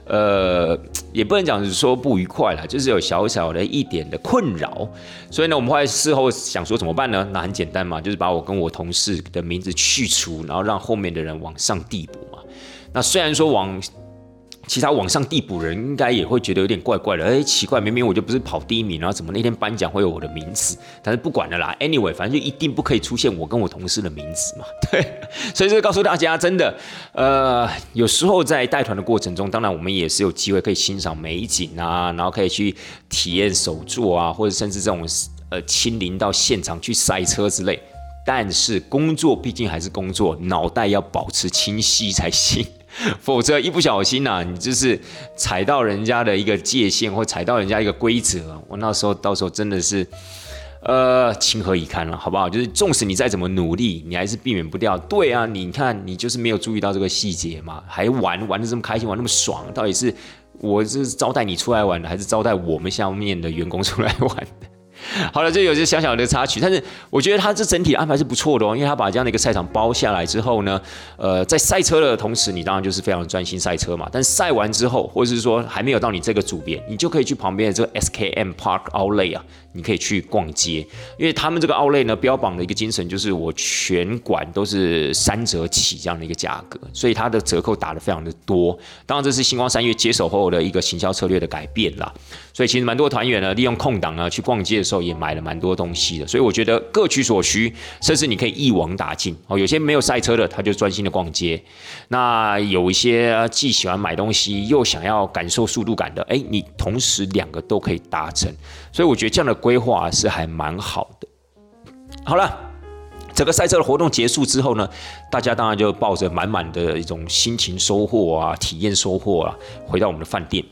Speaker 1: 呃，也不能讲是说不愉快了，就是有小小的一点的困扰。所以呢，我们后来事后想说怎么办呢？那很简单嘛，就是把我跟我同事的名字去除，然后让后面的人往上递补嘛。那虽然说往。其他往上递补人应该也会觉得有点怪怪的，哎，奇怪，明明我就不是跑第一名，然后怎么那天颁奖会有我的名字？但是不管了啦，anyway，反正就一定不可以出现我跟我同事的名字嘛。<laughs> 对，所以这告诉大家，真的，呃，有时候在带团的过程中，当然我们也是有机会可以欣赏美景啊，然后可以去体验手作啊，或者甚至这种呃亲临到现场去赛车之类。但是工作毕竟还是工作，脑袋要保持清晰才行。<laughs> 否则一不小心呐，你就是踩到人家的一个界限，或踩到人家一个规则，我那时候到时候真的是，呃，情何以堪了，好不好？就是纵使你再怎么努力，你还是避免不掉。对啊，你看你就是没有注意到这个细节嘛，还玩玩的这么开心，玩那么爽，到底是我是招待你出来玩的，还是招待我们下面的员工出来玩的？好了，这有些小小的插曲，但是我觉得他这整体安排是不错的哦，因为他把这样的一个赛场包下来之后呢，呃，在赛车的同时，你当然就是非常专心赛车嘛。但赛完之后，或者是说还没有到你这个组别，你就可以去旁边的这个 SKM Park Outlet 啊。你可以去逛街，因为他们这个奥莱呢，标榜的一个精神就是我全馆都是三折起这样的一个价格，所以它的折扣打的非常的多。当然，这是星光三月接手后的一个行销策略的改变啦。所以其实蛮多团员呢，利用空档呢去逛街的时候，也买了蛮多东西的。所以我觉得各取所需，甚至你可以一网打尽哦。有些没有赛车的，他就专心的逛街；那有一些既喜欢买东西又想要感受速度感的，哎，你同时两个都可以达成。所以我觉得这样的规划是还蛮好的。好了，整个赛车的活动结束之后呢，大家当然就抱着满满的一种心情收获啊，体验收获啊，回到我们的饭店。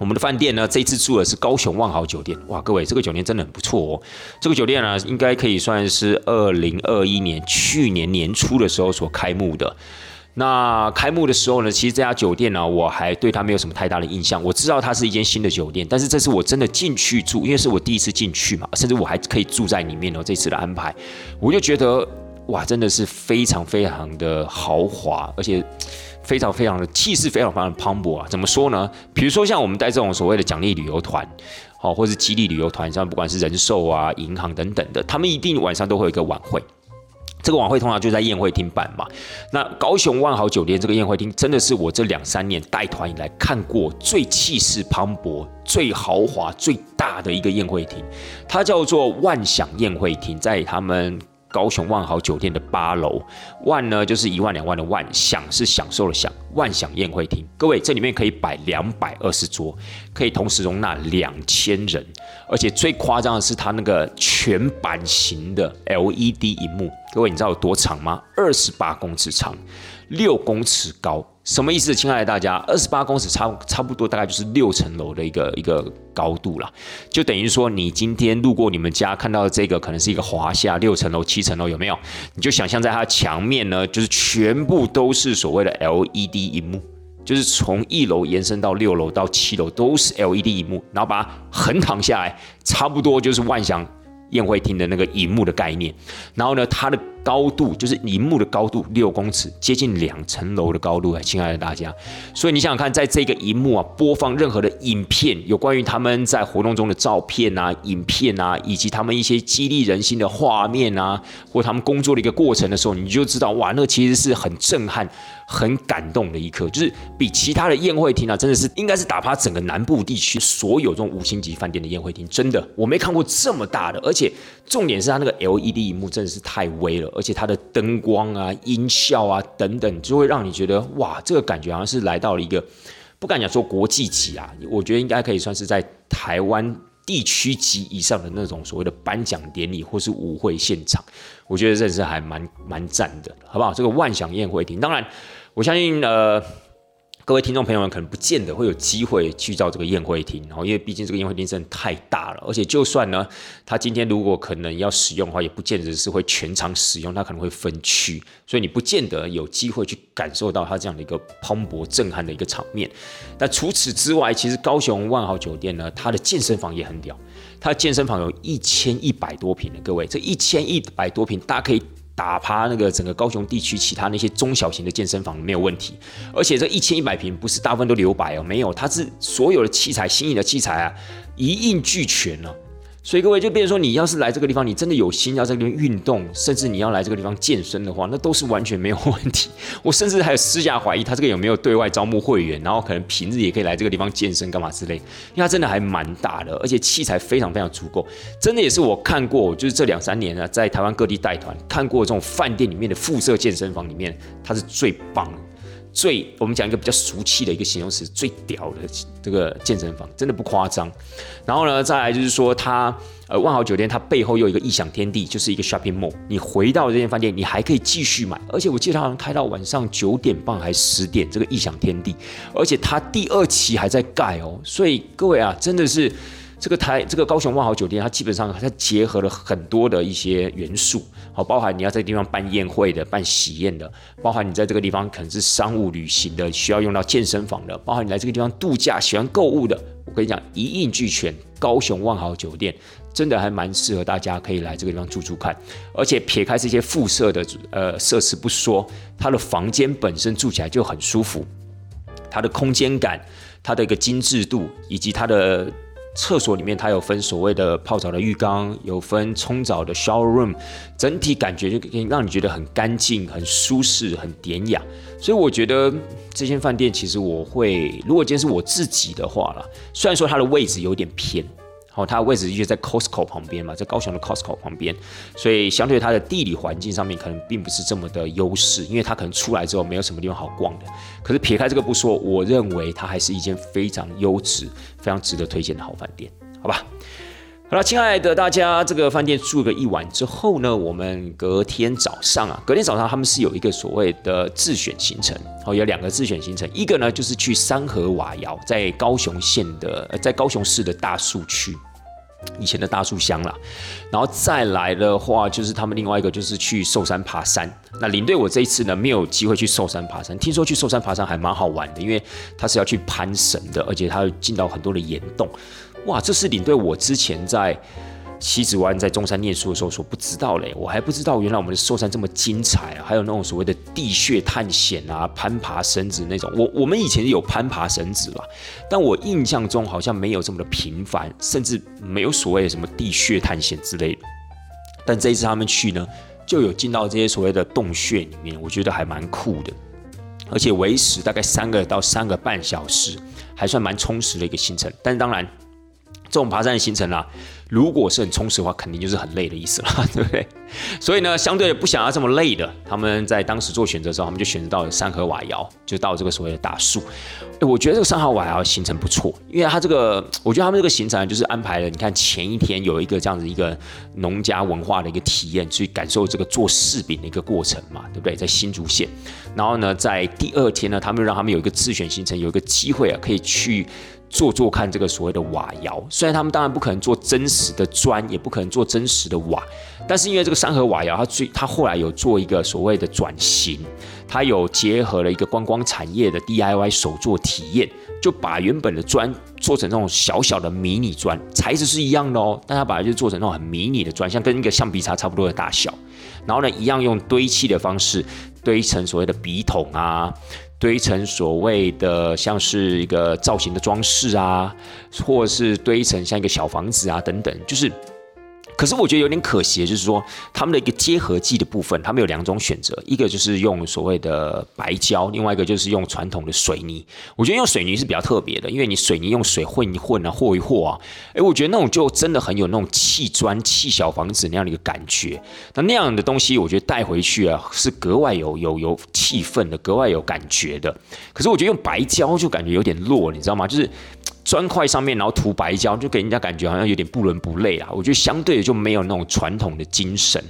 Speaker 1: 我们的饭店呢，这次住的是高雄万豪酒店。哇，各位，这个酒店真的很不错哦。这个酒店呢，应该可以算是二零二一年去年年初的时候所开幕的。那开幕的时候呢，其实这家酒店呢，我还对它没有什么太大的印象。我知道它是一间新的酒店，但是这次我真的进去住，因为是我第一次进去嘛，甚至我还可以住在里面哦。这次的安排，我就觉得哇，真的是非常非常的豪华，而且非常非常的气势，非常非常的磅礴啊。怎么说呢？比如说像我们带这种所谓的奖励旅游团，好，或是激励旅游团，像不管是人寿啊、银行等等的，他们一定晚上都会有一个晚会。这个晚会通常就在宴会厅办嘛。那高雄万豪酒店这个宴会厅，真的是我这两三年带团以来看过最气势磅礴、最豪华、最大的一个宴会厅。它叫做万享宴会厅，在他们。高雄万豪酒店的八楼，万呢就是一万两万的万，享是享受的享，万享宴会厅。各位，这里面可以摆两百二十桌，可以同时容纳两千人，而且最夸张的是它那个全版型的 LED 荧幕。各位，你知道有多长吗？二十八公尺长，六公尺高。什么意思，亲爱的大家？二十八公尺差差不多大概就是六层楼的一个一个高度了，就等于说你今天路过你们家看到的这个可能是一个华夏六层楼、七层楼，有没有？你就想象在它墙面呢，就是全部都是所谓的 LED 荧幕，就是从一楼延伸到六楼到七楼都是 LED 荧幕，然后把它横躺下来，差不多就是万象宴会厅的那个荧幕的概念。然后呢，它的高度就是荧幕的高度六公尺，接近两层楼的高度啊，亲爱的大家。所以你想想看，在这个荧幕啊播放任何的影片，有关于他们在活动中的照片啊、影片啊，以及他们一些激励人心的画面啊，或他们工作的一个过程的时候，你就知道哇，那其实是很震撼、很感动的一刻，就是比其他的宴会厅啊，真的是应该是打趴整个南部地区所有这种五星级饭店的宴会厅。真的，我没看过这么大的，而且重点是它那个 LED 荧幕真的是太微了。而且它的灯光啊、音效啊等等，就会让你觉得哇，这个感觉好像是来到了一个不敢讲说国际级啊，我觉得应该可以算是在台湾地区级以上的那种所谓的颁奖典礼或是舞会现场，我觉得认识还蛮蛮赞的，好不好？这个万想宴会厅，当然我相信呃。各位听众朋友们可能不见得会有机会去到这个宴会厅，然后因为毕竟这个宴会厅真的太大了，而且就算呢，他今天如果可能要使用的话，也不见得是会全场使用，他可能会分区，所以你不见得有机会去感受到他这样的一个磅礴震撼的一个场面。但除此之外，其实高雄万豪酒店呢，它的健身房也很屌，它的健身房有一千一百多平的，各位，这一千一百多平，大家可以。打趴那个整个高雄地区其他那些中小型的健身房没有问题，而且这一千一百平不是大部分都留白哦，没有，它是所有的器材新颖的器材啊一应俱全了。所以各位就变成说，你要是来这个地方，你真的有心要在这边运动，甚至你要来这个地方健身的话，那都是完全没有问题。<laughs> 我甚至还有私下怀疑他这个有没有对外招募会员，然后可能平日也可以来这个地方健身干嘛之类。因为它真的还蛮大的，而且器材非常非常足够，真的也是我看过，就是这两三年呢，在台湾各地带团看过这种饭店里面的附设健身房里面，它是最棒的。最我们讲一个比较俗气的一个形容词，最屌的这个健身房，真的不夸张。然后呢，再来就是说，它呃万豪酒店它背后又有一个异想天地，就是一个 shopping mall。你回到这间饭店，你还可以继续买，而且我记得它好像开到晚上九点半还十点，这个异想天地。而且它第二期还在盖哦，所以各位啊，真的是这个台这个高雄万豪酒店，它基本上它结合了很多的一些元素，好，包含你要在地方办宴会的、办喜宴的，包含你在这个地方可能是商务旅行的，需要用到健身房的，包含你来这个地方度假、喜欢购物的，我跟你讲一应俱全。高雄万豪酒店真的还蛮适合大家可以来这个地方住住看，而且撇开这些附设的呃设施不说，它的房间本身住起来就很舒服，它的空间感。它的一个精致度，以及它的厕所里面，它有分所谓的泡澡的浴缸，有分冲澡的 shower room，整体感觉就可以让你觉得很干净、很舒适、很典雅。所以我觉得这间饭店，其实我会，如果今天是我自己的话啦，虽然说它的位置有点偏。哦，它的位置就在 Costco 旁边嘛，在高雄的 Costco 旁边，所以相对它的地理环境上面可能并不是这么的优势，因为它可能出来之后没有什么地方好逛的。可是撇开这个不说，我认为它还是一间非常优质、非常值得推荐的好饭店，好吧？好了，亲爱的大家，这个饭店住个一晚之后呢，我们隔天早上啊，隔天早上他们是有一个所谓的自选行程，哦，有两个自选行程，一个呢就是去三河瓦窑，在高雄县的，在高雄市的大树区。以前的大树乡啦，然后再来的话，就是他们另外一个就是去寿山爬山。那领队我这一次呢没有机会去寿山爬山，听说去寿山爬山还蛮好玩的，因为他是要去攀绳的，而且他进到很多的岩洞。哇，这是领队我之前在。西子湾在中山念书的时候，说不知道嘞，我还不知道原来我们的寿山这么精彩啊！还有那种所谓的地穴探险啊、攀爬绳子那种。我我们以前有攀爬绳子吧，但我印象中好像没有这么的频繁，甚至没有所谓的什么地穴探险之类的。但这一次他们去呢，就有进到这些所谓的洞穴里面，我觉得还蛮酷的，而且维持大概三个到三个半小时，还算蛮充实的一个行程。但当然，这种爬山的行程啊。如果是很充实的话，肯定就是很累的意思了，<laughs> 对不对？所以呢，相对不想要这么累的，他们在当时做选择的时候，他们就选择到了三河瓦窑，就到这个所谓的大树。我觉得这个三河瓦窑行程不错，因为它这个，我觉得他们这个行程就是安排了，你看前一天有一个这样子一个农家文化的一个体验，去感受这个做柿饼的一个过程嘛，对不对？在新竹县，然后呢，在第二天呢，他们让他们有一个自选行程，有一个机会啊，可以去。做做看这个所谓的瓦窑，虽然他们当然不可能做真实的砖，也不可能做真实的瓦，但是因为这个三河瓦窑，它最它后来有做一个所谓的转型，它有结合了一个观光产业的 DIY 手作体验，就把原本的砖做成那种小小的迷你砖，材质是一样的哦，但它把它就做成那种很迷你的砖，像跟一个橡皮擦差不多的大小，然后呢，一样用堆砌的方式堆成所谓的笔筒啊。堆成所谓的像是一个造型的装饰啊，或是堆成像一个小房子啊等等，就是。可是我觉得有点可惜，就是说他们的一个结合剂的部分，他们有两种选择，一个就是用所谓的白胶，另外一个就是用传统的水泥。我觉得用水泥是比较特别的，因为你水泥用水混一混啊，和一和啊，诶，我觉得那种就真的很有那种砌砖砌小房子那样的一个感觉。那那样的东西，我觉得带回去啊，是格外有有有气氛的，格外有感觉的。可是我觉得用白胶就感觉有点弱，你知道吗？就是。砖块上面，然后涂白胶，就给人家感觉好像有点不伦不类啊。我觉得相对的就没有那种传统的精神，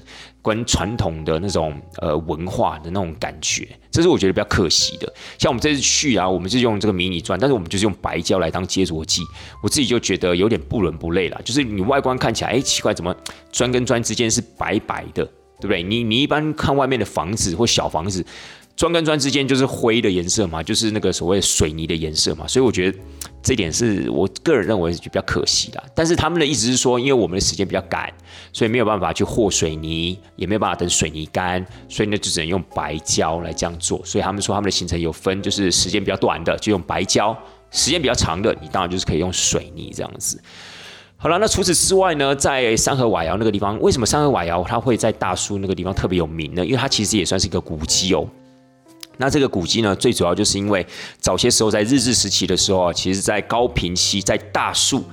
Speaker 1: 跟传统的那种呃文化的那种感觉，这是我觉得比较可惜的。像我们这次去啊，我们是用这个迷你砖，但是我们就是用白胶来当接着剂，我自己就觉得有点不伦不类了。就是你外观看起来，哎，奇怪，怎么砖跟砖之间是白白的，对不对？你你一般看外面的房子或小房子。砖跟砖之间就是灰的颜色嘛，就是那个所谓水泥的颜色嘛，所以我觉得这点是我个人认为是比较可惜的。但是他们的意思是说，因为我们的时间比较赶，所以没有办法去和水泥，也没有办法等水泥干，所以呢就只能用白胶来这样做。所以他们说他们的行程有分，就是时间比较短的就用白胶，时间比较长的你当然就是可以用水泥这样子。好了，那除此之外呢，在三河瓦窑那个地方，为什么三河瓦窑它会在大叔那个地方特别有名呢？因为它其实也算是一个古迹哦。那这个古迹呢，最主要就是因为早些时候在日治时期的时候啊，其实，在高平溪在大树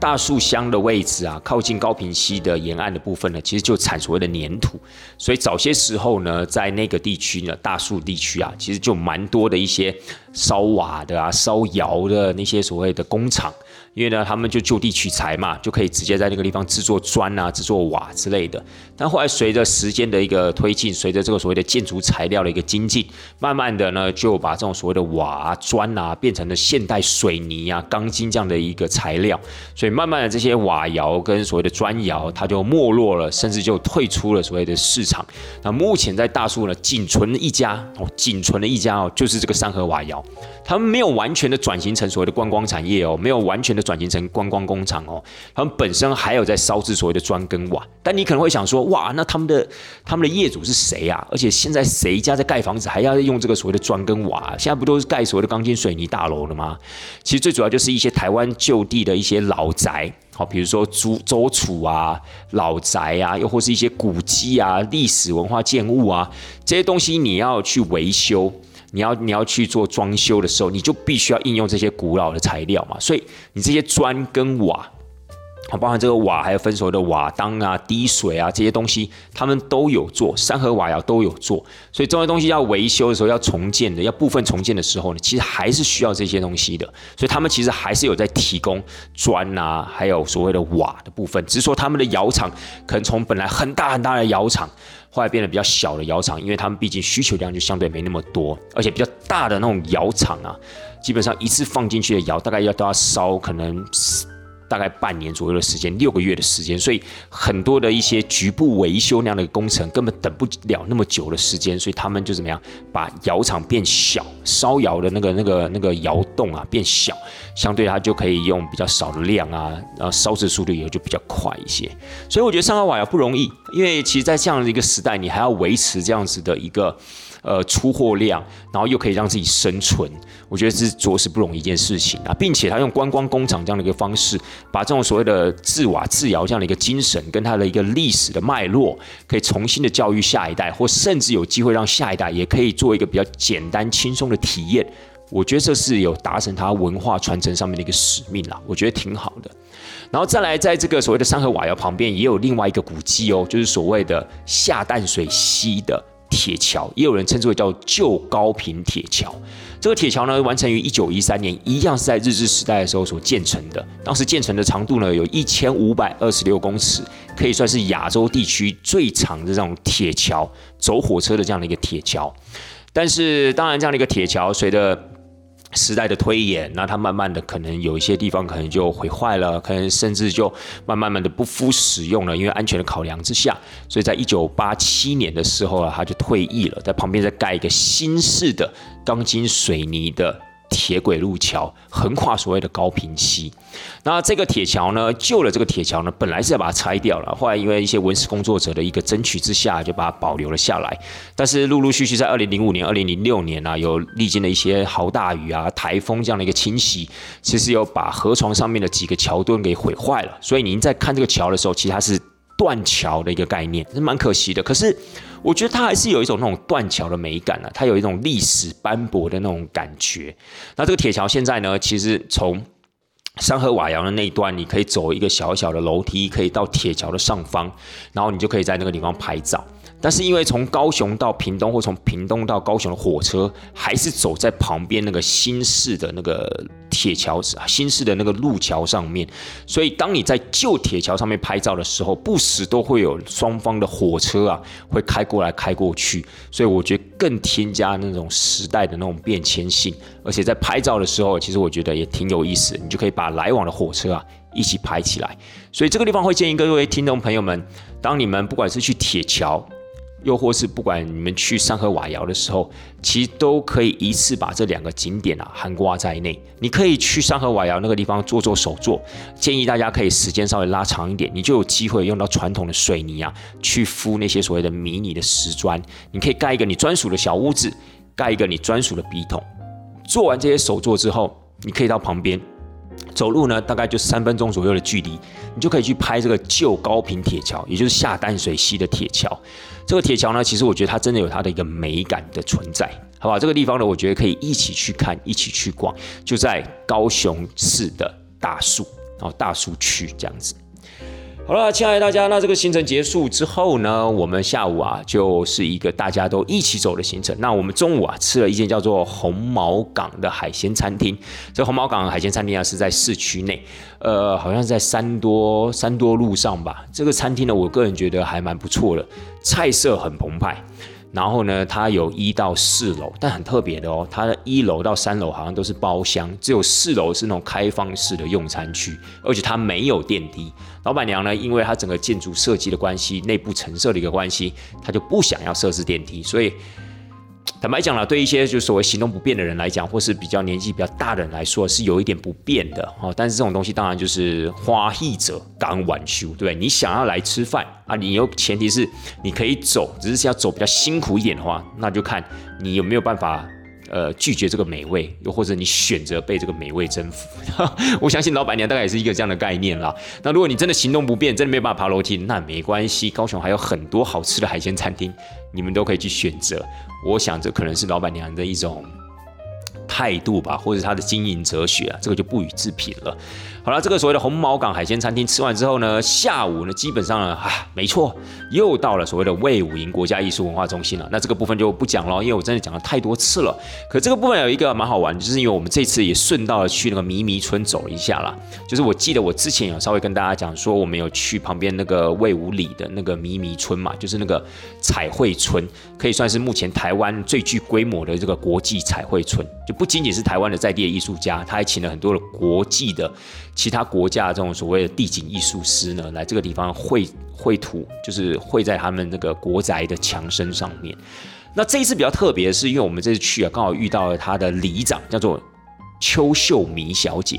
Speaker 1: 大树乡的位置啊，靠近高平溪的沿岸的部分呢，其实就产所谓的粘土，所以早些时候呢，在那个地区呢，大树地区啊，其实就蛮多的一些烧瓦的啊、烧窑的那些所谓的工厂。因为呢，他们就就地取材嘛，就可以直接在那个地方制作砖啊、制作瓦之类的。但后来随着时间的一个推进，随着这个所谓的建筑材料的一个精进，慢慢的呢，就把这种所谓的瓦砖啊，变成了现代水泥啊、钢筋这样的一个材料。所以慢慢的这些瓦窑跟所谓的砖窑，它就没落了，甚至就退出了所谓的市场。那目前在大树呢，仅存一家哦，仅存的一家哦，就是这个三和瓦窑。他们没有完全的转型成所谓的观光产业哦，没有完全的转型成观光工厂哦，他们本身还有在烧制所谓的砖跟瓦。但你可能会想说，哇，那他们的他们的业主是谁啊？而且现在谁家在盖房子还要用这个所谓的砖跟瓦？现在不都是盖所谓的钢筋水泥大楼了吗？其实最主要就是一些台湾旧地的一些老宅，好，比如说租周楚啊、老宅啊，又或是一些古迹啊、历史文化建物啊，这些东西你要去维修。你要你要去做装修的时候，你就必须要应用这些古老的材料嘛，所以你这些砖跟瓦。包含这个瓦，还有分所谓的瓦当啊、滴水啊这些东西，他们都有做，三和瓦窑都有做。所以这些东西要维修的时候，要重建的，要部分重建的时候呢，其实还是需要这些东西的。所以他们其实还是有在提供砖啊，还有所谓的瓦的部分。只是说他们的窑厂可能从本来很大很大的窑厂，后来变得比较小的窑厂，因为他们毕竟需求量就相对没那么多，而且比较大的那种窑厂啊，基本上一次放进去的窑大概要都要烧可能。大概半年左右的时间，六个月的时间，所以很多的一些局部维修那样的工程根本等不了那么久的时间，所以他们就怎么样把窑厂变小，烧窑的那个那个那个窑洞啊变小，相对它就可以用比较少的量啊，然后烧制速度也就比较快一些。所以我觉得上海瓦窑不容易，因为其实在这样的一个时代，你还要维持这样子的一个。呃，出货量，然后又可以让自己生存，我觉得是着实不容易一件事情啊，并且他用观光工厂这样的一个方式，把这种所谓的制瓦制窑这样的一个精神，跟他的一个历史的脉络，可以重新的教育下一代，或甚至有机会让下一代也可以做一个比较简单轻松的体验。我觉得这是有达成他文化传承上面的一个使命啦，我觉得挺好的。然后再来，在这个所谓的三河瓦窑旁边，也有另外一个古迹哦，就是所谓的下淡水溪的。铁桥也有人称之为叫旧高平铁桥。这个铁桥呢，完成于一九一三年，一样是在日治时代的时候所建成的。当时建成的长度呢，有一千五百二十六公尺，可以算是亚洲地区最长的这种铁桥，走火车的这样的一个铁桥。但是，当然这样的一个铁桥，随着时代的推演，那它慢慢的可能有一些地方可能就毁坏了，可能甚至就慢慢慢的不敷使用了，因为安全的考量之下，所以在一九八七年的时候啊，它就退役了，在旁边再盖一个新式的钢筋水泥的。铁轨路桥横跨所谓的高平溪，那这个铁桥呢，旧了这个铁桥呢，本来是要把它拆掉了，后来因为一些文史工作者的一个争取之下，就把它保留了下来。但是陆陆续续在二零零五年、二零零六年啊，有历经了一些豪大雨啊、台风这样的一个侵袭，其实有把河床上面的几个桥墩给毁坏了。所以您在看这个桥的时候，其实它是断桥的一个概念，是蛮可惜的。可是。我觉得它还是有一种那种断桥的美感啊，它有一种历史斑驳的那种感觉。那这个铁桥现在呢，其实从三河瓦窑的那一段，你可以走一个小小的楼梯，可以到铁桥的上方，然后你就可以在那个地方拍照。但是因为从高雄到屏东，或从屏东到高雄的火车，还是走在旁边那个新式的那个铁桥新式的那个路桥上面，所以当你在旧铁桥上面拍照的时候，不时都会有双方的火车啊会开过来开过去，所以我觉得更添加那种时代的那种变迁性，而且在拍照的时候，其实我觉得也挺有意思，你就可以把来往的火车啊一起拍起来。所以这个地方会建议各位听众朋友们，当你们不管是去铁桥，又或是不管你们去三河瓦窑的时候，其实都可以一次把这两个景点啊含挂在内。你可以去三河瓦窑那个地方做做手作，建议大家可以时间稍微拉长一点，你就有机会用到传统的水泥啊去敷那些所谓的迷你的石砖。你可以盖一个你专属的小屋子，盖一个你专属的笔筒。做完这些手作之后，你可以到旁边走路呢，大概就三分钟左右的距离，你就可以去拍这个旧高平铁桥，也就是下淡水溪的铁桥。这个铁桥呢，其实我觉得它真的有它的一个美感的存在，好不好？这个地方呢，我觉得可以一起去看，一起去逛，就在高雄市的大树，然后大树区这样子。好了，亲爱的大家，那这个行程结束之后呢，我们下午啊就是一个大家都一起走的行程。那我们中午啊吃了一间叫做红毛港的海鲜餐厅。这红毛港海鲜餐厅啊是在市区内，呃，好像在三多三多路上吧。这个餐厅呢，我个人觉得还蛮不错的，菜色很澎湃。然后呢，它有一到四楼，但很特别的哦，它的一楼到三楼好像都是包厢，只有四楼是那种开放式的用餐区，而且它没有电梯。老板娘呢，因为它整个建筑设计的关系，内部陈设的一个关系，她就不想要设置电梯，所以。坦白讲了，对一些就所谓行动不便的人来讲，或是比较年纪比较大的人来说，是有一点不便的哦。但是这种东西当然就是花艺者刚晚休，对？你想要来吃饭啊，你又前提是你可以走，只是要走比较辛苦一点的话，那就看你有没有办法。呃，拒绝这个美味，又或者你选择被这个美味征服，<laughs> 我相信老板娘大概也是一个这样的概念啦。那如果你真的行动不便，真的没办法爬楼梯，那没关系，高雄还有很多好吃的海鲜餐厅，你们都可以去选择。我想这可能是老板娘的一种态度吧，或者她的经营哲学啊，这个就不予置评了。好了，这个所谓的红毛港海鲜餐厅吃完之后呢，下午呢基本上呢啊，没错，又到了所谓的魏武营国家艺术文化中心了。那这个部分就不讲了，因为我真的讲了太多次了。可这个部分有一个蛮好玩，就是因为我们这次也顺道去那个迷迷村走了一下啦。就是我记得我之前有稍微跟大家讲说，我们有去旁边那个魏武里的那个迷迷村嘛，就是那个彩绘村，可以算是目前台湾最具规模的这个国际彩绘村。就不仅仅是台湾的在地的艺术家，他还请了很多的国际的。其他国家这种所谓的地景艺术师呢，来这个地方绘绘图，就是绘在他们那个国宅的墙身上面。那这一次比较特别的是，因为我们这次去啊，刚好遇到了他的里长，叫做邱秀弥小姐。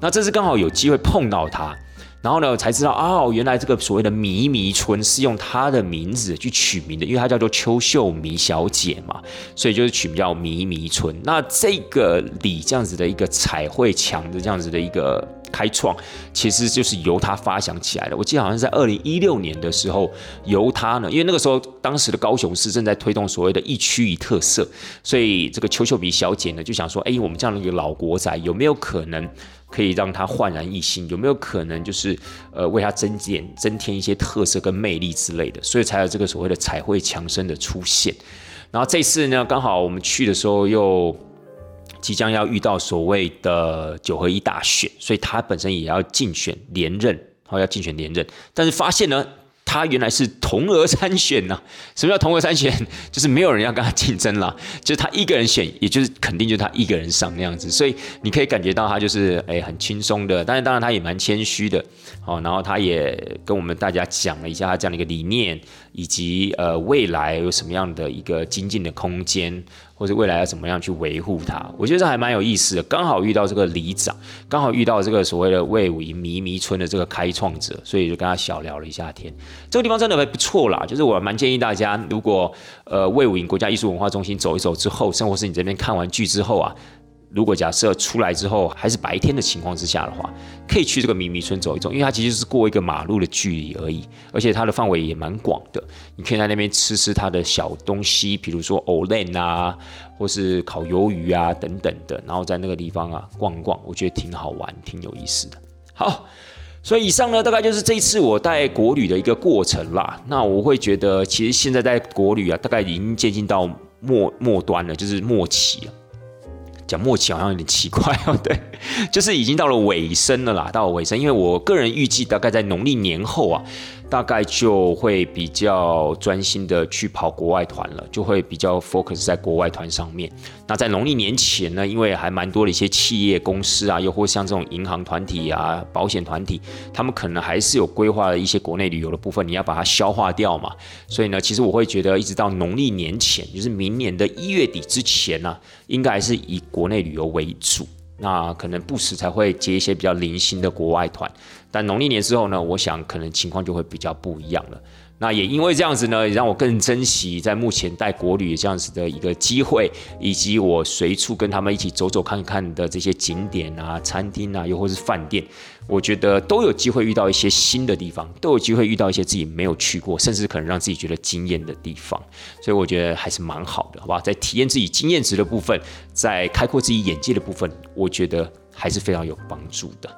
Speaker 1: 那这次刚好有机会碰到她。然后呢，才知道哦，原来这个所谓的迷迷村是用她的名字去取名的，因为她叫做邱秀迷小姐嘛，所以就是取名叫迷迷村。那这个里这样子的一个彩绘墙的这样子的一个开创，其实就是由他发想起来的。我记得好像在二零一六年的时候，由他呢，因为那个时候当时的高雄市正在推动所谓的一区一特色，所以这个邱秀比小姐呢就想说，哎，我们这样的一个老国宅有没有可能？可以让他焕然一新，有没有可能就是呃为他增减增添一些特色跟魅力之类的，所以才有这个所谓的彩绘强生的出现。然后这次呢，刚好我们去的时候又即将要遇到所谓的九合一大选，所以他本身也要竞选连任，好要竞选连任，但是发现呢。他原来是同额参选呢？<laughs> 什么叫同额参选？<laughs> 就是没有人要跟他竞争了，<laughs> 就是他一个人选，也就是肯定就他一个人上那样子。所以你可以感觉到他就是哎很轻松的，但是当然他也蛮谦虚的哦。然后他也跟我们大家讲了一下他这样的一个理念，以及呃未来有什么样的一个精进的空间。或者未来要怎么样去维护它？我觉得这还蛮有意思的。刚好遇到这个里长，刚好遇到这个所谓的魏武营迷迷村的这个开创者，所以就跟他小聊了一下天。这个地方真的还不错啦，就是我蛮建议大家，如果呃魏武营国家艺术文化中心走一走之后，生活是你这边看完剧之后啊。如果假设出来之后还是白天的情况之下的话，可以去这个迷迷村走一走，因为它其实是过一个马路的距离而已，而且它的范围也蛮广的。你可以在那边吃吃它的小东西，比如说藕链啊，或是烤鱿鱼啊等等的，然后在那个地方啊逛逛，我觉得挺好玩，挺有意思的。好，所以以上呢，大概就是这一次我带国旅的一个过程啦。那我会觉得，其实现在在国旅啊，大概已经接近到末末端了，就是末期了。讲默契好像有点奇怪哦，<laughs> 对，就是已经到了尾声了啦，到了尾声，因为我个人预计大概在农历年后啊。大概就会比较专心的去跑国外团了，就会比较 focus 在国外团上面。那在农历年前呢，因为还蛮多的一些企业公司啊，又或像这种银行团体啊、保险团体，他们可能还是有规划了一些国内旅游的部分，你要把它消化掉嘛。所以呢，其实我会觉得，一直到农历年前，就是明年的一月底之前呢，应该还是以国内旅游为主。那可能不时才会接一些比较零星的国外团，但农历年之后呢，我想可能情况就会比较不一样了。那也因为这样子呢，也让我更珍惜在目前带国旅这样子的一个机会，以及我随处跟他们一起走走看看的这些景点啊、餐厅啊，又或是饭店，我觉得都有机会遇到一些新的地方，都有机会遇到一些自己没有去过，甚至可能让自己觉得惊艳的地方。所以我觉得还是蛮好的，好吧？在体验自己经验值的部分，在开阔自己眼界的部分，我觉得还是非常有帮助的。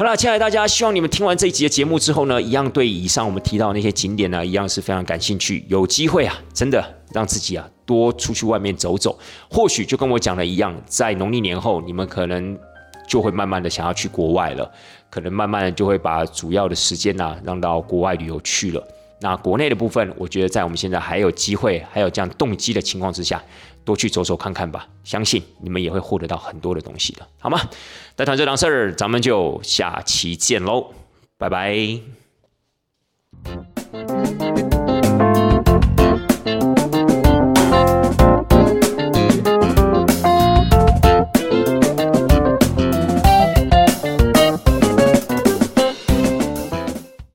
Speaker 1: 好了，亲爱的大家，希望你们听完这一集的节目之后呢，一样对以上我们提到那些景点呢，一样是非常感兴趣。有机会啊，真的让自己啊多出去外面走走，或许就跟我讲的一样，在农历年后，你们可能就会慢慢的想要去国外了，可能慢慢的就会把主要的时间呢让到国外旅游去了。那国内的部分，我觉得在我们现在还有机会，还有这样动机的情况之下，多去走走看看吧，相信你们也会获得到很多的东西的，好吗？带团这档事儿，咱们就下期见喽，拜拜。